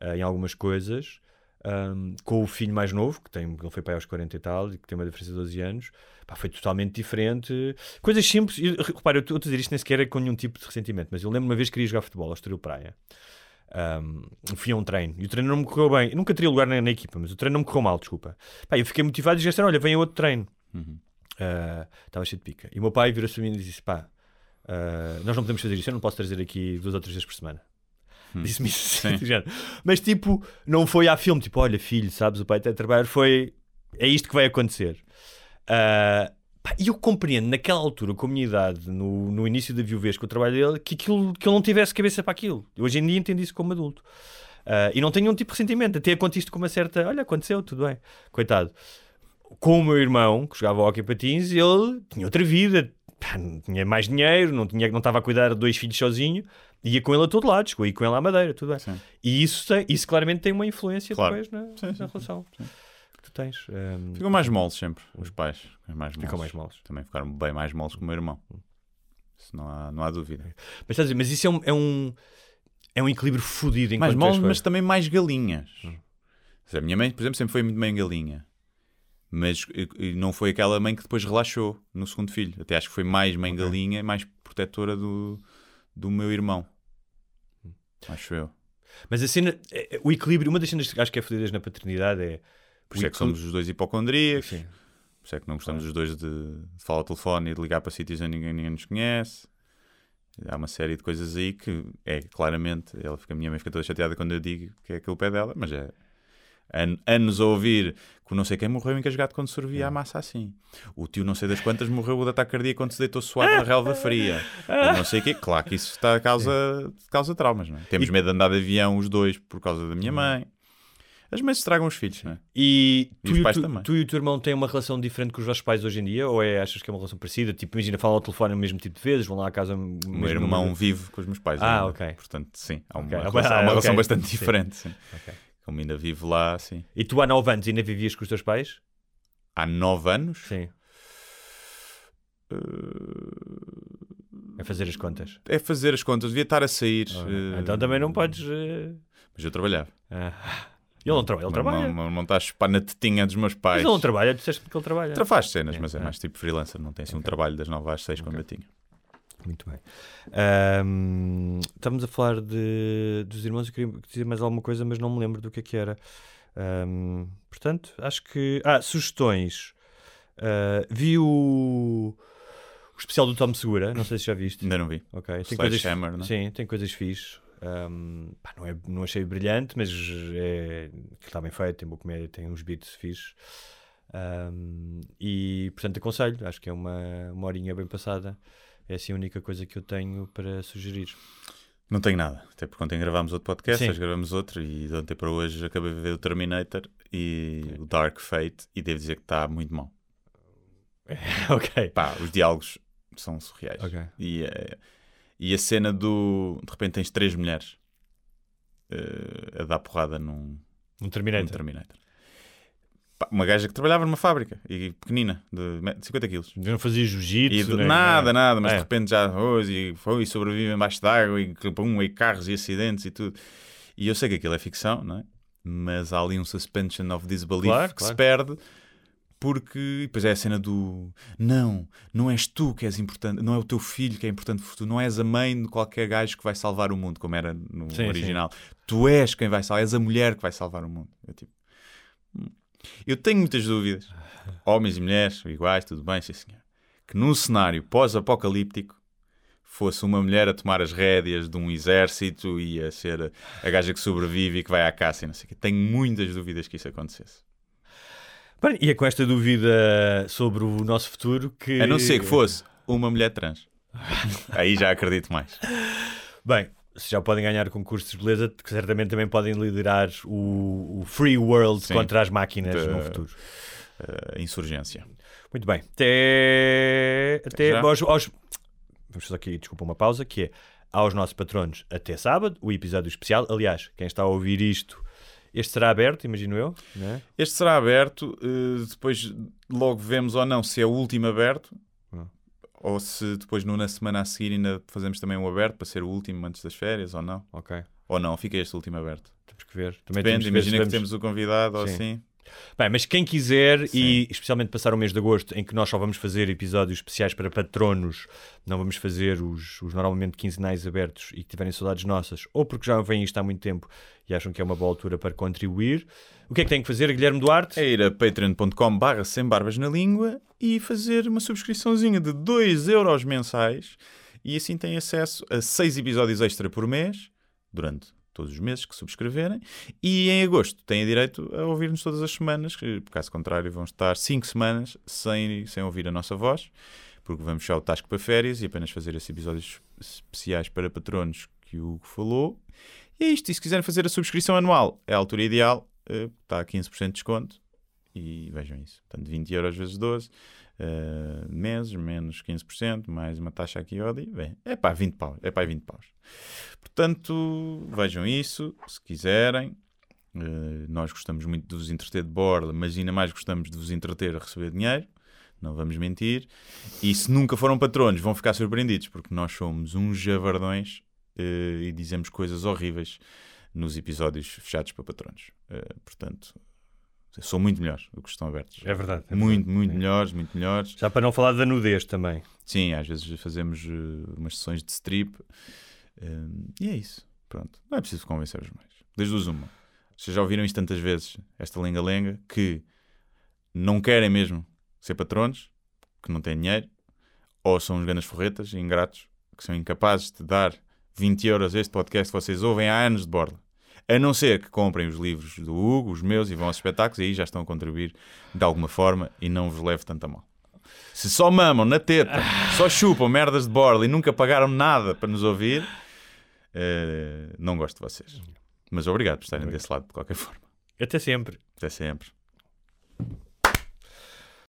ah, em algumas coisas, ahm, com o filho mais novo, que tem, ele foi pai aos 40 e tal, e que tem uma diferença de 12 anos, pá, foi totalmente diferente. Coisas simples, e, repara, eu estou a dizer isto nem sequer é com nenhum tipo de ressentimento, mas eu lembro uma vez que queria jogar futebol ao Estoril Praia. Um, fui a um treino e o treino não me correu bem. Eu nunca teria lugar na, na equipa, mas o treino não me correu mal, desculpa. Pá, eu fiquei motivado e disse: Olha, vem a outro treino. Uhum. Ah, Estava cheio de pica. E o meu pai virou-se para mim e disse: Pá, ah, nós não podemos fazer isso. Eu não posso trazer aqui duas ou três vezes por semana. Disse-me isso. Mas tipo, não foi à filme, tipo, olha, filho, sabes, o pai está a trabalhar, foi. É isto que vai acontecer. Pá, E eu compreendo, naquela altura, com a minha idade, no, no início da viuvez com o trabalho dele, que, aquilo, que eu não tivesse cabeça para aquilo. Eu hoje em dia entendo isso como adulto. Ah, e não tenho nenhum tipo de ressentimento. Até conto isto com uma certa. Olha, aconteceu, tudo bem. Coitado. Com o meu irmão, que jogava hockey patins, ele tinha outra vida. Pá, tinha mais dinheiro, não, tinha, não estava a cuidar de dois filhos sozinho. Ia com ele a todo lado, chegou aí com ele à madeira, tudo bem. Sim. E isso, tem, isso claramente tem uma influência Claro. depois na, Sim, sim, na relação que tu tens. Um, Ficam mais moles sempre, os pais. Ficam mais Ficam mais moles. Também ficaram bem mais moles que o meu irmão. Isso não há, não há dúvida. Mas, estás a dizer, mas isso é um, é um, é um equilíbrio fodido mais moles, mas também mais galinhas. Dizer, A minha mãe, por exemplo, sempre foi muito bem galinha. Mas não foi aquela mãe que depois relaxou no segundo filho. Até acho que foi mais mãe galinha, mais protetora do, do meu irmão. Acho eu. Mas a cena, é- é- o equilíbrio, uma das cenas que acho que é fodidas na paternidade é. Por isso é que somos os dois hipocondríacos. Sim. Por isso é que não gostamos os dois de, de falar ao telefone e de ligar para sítios onde ninguém, ninguém nos conhece. Há uma série de coisas aí que é claramente. Ela fica, a minha mãe fica toda chateada quando eu digo que é aquele pé dela, mas é. an- Anos a ouvir que o não sei quem morreu encasgado quando sorvia a massa assim. O tio não sei das quantas morreu de ataque cardíaco quando se deitou suado na relva fria. O não sei o quê. Claro que isso está a causa, causa traumas, não é? Temos medo de andar de avião os dois por causa da minha mãe. As mães estragam os filhos, não é? E E tu, os e, pais tu, também. tu e o teu irmão têm uma relação diferente com os vossos pais hoje em dia? Ou é, achas que é uma relação parecida? Tipo, imagina, falam ao telefone o mesmo tipo de vezes, vão lá à casa. O meu irmão vive com os meus pais. Ah, ainda. ok. Portanto, sim, há uma Ok. relação, Ah, uma relação ok. bastante Sim. diferente. Sim. Ok. Como ainda vive lá, sim. E tu há 9 anos ainda vivias com os teus pais? Há nove anos? Sim. É fazer as contas. É fazer as contas, devia estar a sair. Ah, eh, Então também não podes. eh, Mas eu trabalhava. ah. Ele não trabalha, ele O meu trabalha. irmão- o meu irmão está a chupar na tetinha dos meus Mas pais. ele não trabalha, disseste que ele trabalha. Tra- Faz cenas, mas é Ah. mais tipo freelancer, não tem assim um trabalho das 9 às 6 como eu tinha. Muito bem. Ahm, estamos a falar de, dos irmãos. Eu queria dizer mais alguma coisa, mas não me lembro do que é que era. Ahm, portanto, acho que. Ah, sugestões. Ah, vi o, o especial do Tom Segura. Não sei se já viste. Ainda não vi. Ok. Tem coisas, Sledgehammer, não é? sim, tem coisas fixe. Ahm, pá, não, é, não achei brilhante, mas é, que está bem feito. Tem boa comédia, tem uns beats fixes. Ahm, e portanto aconselho, acho que é uma, uma horinha bem passada. É assim a única coisa que eu tenho para sugerir. Não tenho nada. Até porque ontem gravámos outro podcast, hoje gravamos outro e de ontem para hoje acabei de ver o Terminator e o Dark Fate e devo dizer que está muito mal. ok. Pá, os diálogos são surreais. E, eh, e a cena do. De repente tens três mulheres eh, a dar porrada num, Um Terminator. num Terminator. Pá, uma gaja que trabalhava numa fábrica e pequenina, de me- 50 quilos. Eu não fazia E jiu-jitsu. de- nem- nada, nada, mas É. de repente já hoje e foi e sobrevive embaixo d'água e, pum, e carros e acidentes e tudo. E eu sei que aquilo é ficção, não é? Mas há ali um suspension of disbelief Claro, que se claro. perde porque depois é a cena do não, não és tu que és importante, não é o teu filho que é importante futuro, não és a mãe de qualquer gajo que vai salvar o mundo, como era no Sim, original. Tu és quem vai salvar, és a mulher que vai salvar o mundo. Eu, tipo, hum. eu tenho muitas dúvidas, homens e mulheres iguais, tudo bem, sim senhor, que num cenário pós-apocalíptico fosse uma mulher a tomar as rédeas de um exército e a ser a, a gaja que sobrevive e que vai à caça e não sei o quê. Tenho muitas dúvidas que isso acontecesse. Bem, e é com esta dúvida sobre o nosso futuro que. A não ser que fosse uma mulher trans. Aí já acredito mais. Bem, se já podem ganhar concursos de beleza, que certamente também podem liderar o, o Free World Sim. contra as máquinas De- no futuro. A insurgência. Muito bem. Até. Até aos, aos- Vamos fazer aqui, desculpa, uma pausa, que é aos nossos patronos até sábado, o episódio especial. Aliás, quem está a ouvir isto, este será aberto, imagino eu. Né? Este será aberto, eh, depois logo vemos ou não se é o último aberto, Ah. ou se depois na semana a seguir ainda fazemos também um aberto para ser o último antes das férias, ou não. Ok. Ou não, fica este último aberto. Temos que ver. Também Depende, imagina que temos o convidado ou Sim. assim. Bem, mas quem quiser, Sim. e especialmente passar o mês de agosto, em que nós só vamos fazer episódios especiais para patronos, não vamos fazer os, os normalmente quinzenais abertos e que tiverem saudades nossas, ou porque já vêm isto há muito tempo e acham que é uma boa altura para contribuir, o que é que tem que fazer, Guilherme Duarte? É ir a patreon.com barra sem barbas na língua e fazer uma subscriçãozinha de 2 euros mensais e assim tem acesso a 6 episódios extra por mês, durante todos os meses que subscreverem, e em agosto têm direito a ouvir-nos todas as semanas, que, por caso contrário vão estar 5 semanas sem, sem ouvir a nossa voz, porque vamos fechar o Tasco para férias e apenas fazer esses episódios especiais para patronos que o Hugo falou. E é isto, e se quiserem fazer a subscrição anual, é a altura ideal, eh, está a 15% de desconto, e vejam isso. Portanto, 20 euros vezes 12 eh, meses, menos 15%, mais uma taxa aqui ou ali. Bem, é pá, 20 paus. É pá, 20 paus. Portanto, vejam isso, se quiserem. Eh, nós gostamos muito de vos entreter de borla, mas ainda mais gostamos de vos entreter a receber dinheiro. Não vamos mentir. E se nunca foram patronos, vão ficar surpreendidos, porque nós somos uns javardões eh, e dizemos coisas horríveis nos episódios fechados para patronos. Eh, portanto, São muito melhores do que estão abertos. É verdade. é muito, verdade. muito É. melhores, muito melhores. Já para não falar da nudez também. Sim, às vezes fazemos eh, umas sessões de strip. eh, e é isso. Pronto. Não é preciso convencer-vos mais. Das duas, uma. Vocês já ouviram isto tantas vezes, esta lenga-lenga, que não querem mesmo ser patronos, que não têm dinheiro, ou são uns ganas forretas, ingratos, que são incapazes de dar 20 euros a este podcast que vocês ouvem há anos de borla. A não ser que comprem os livros do Hugo, os meus, e vão aos espetáculos, e aí já estão a contribuir de alguma forma e não vos leve tanto a mal. Se só mamam na teta, só chupam merdas de borla e nunca pagaram nada para nos ouvir, eh, não gosto de vocês. Mas obrigado por estarem desse lado de qualquer forma. Até sempre. Até sempre.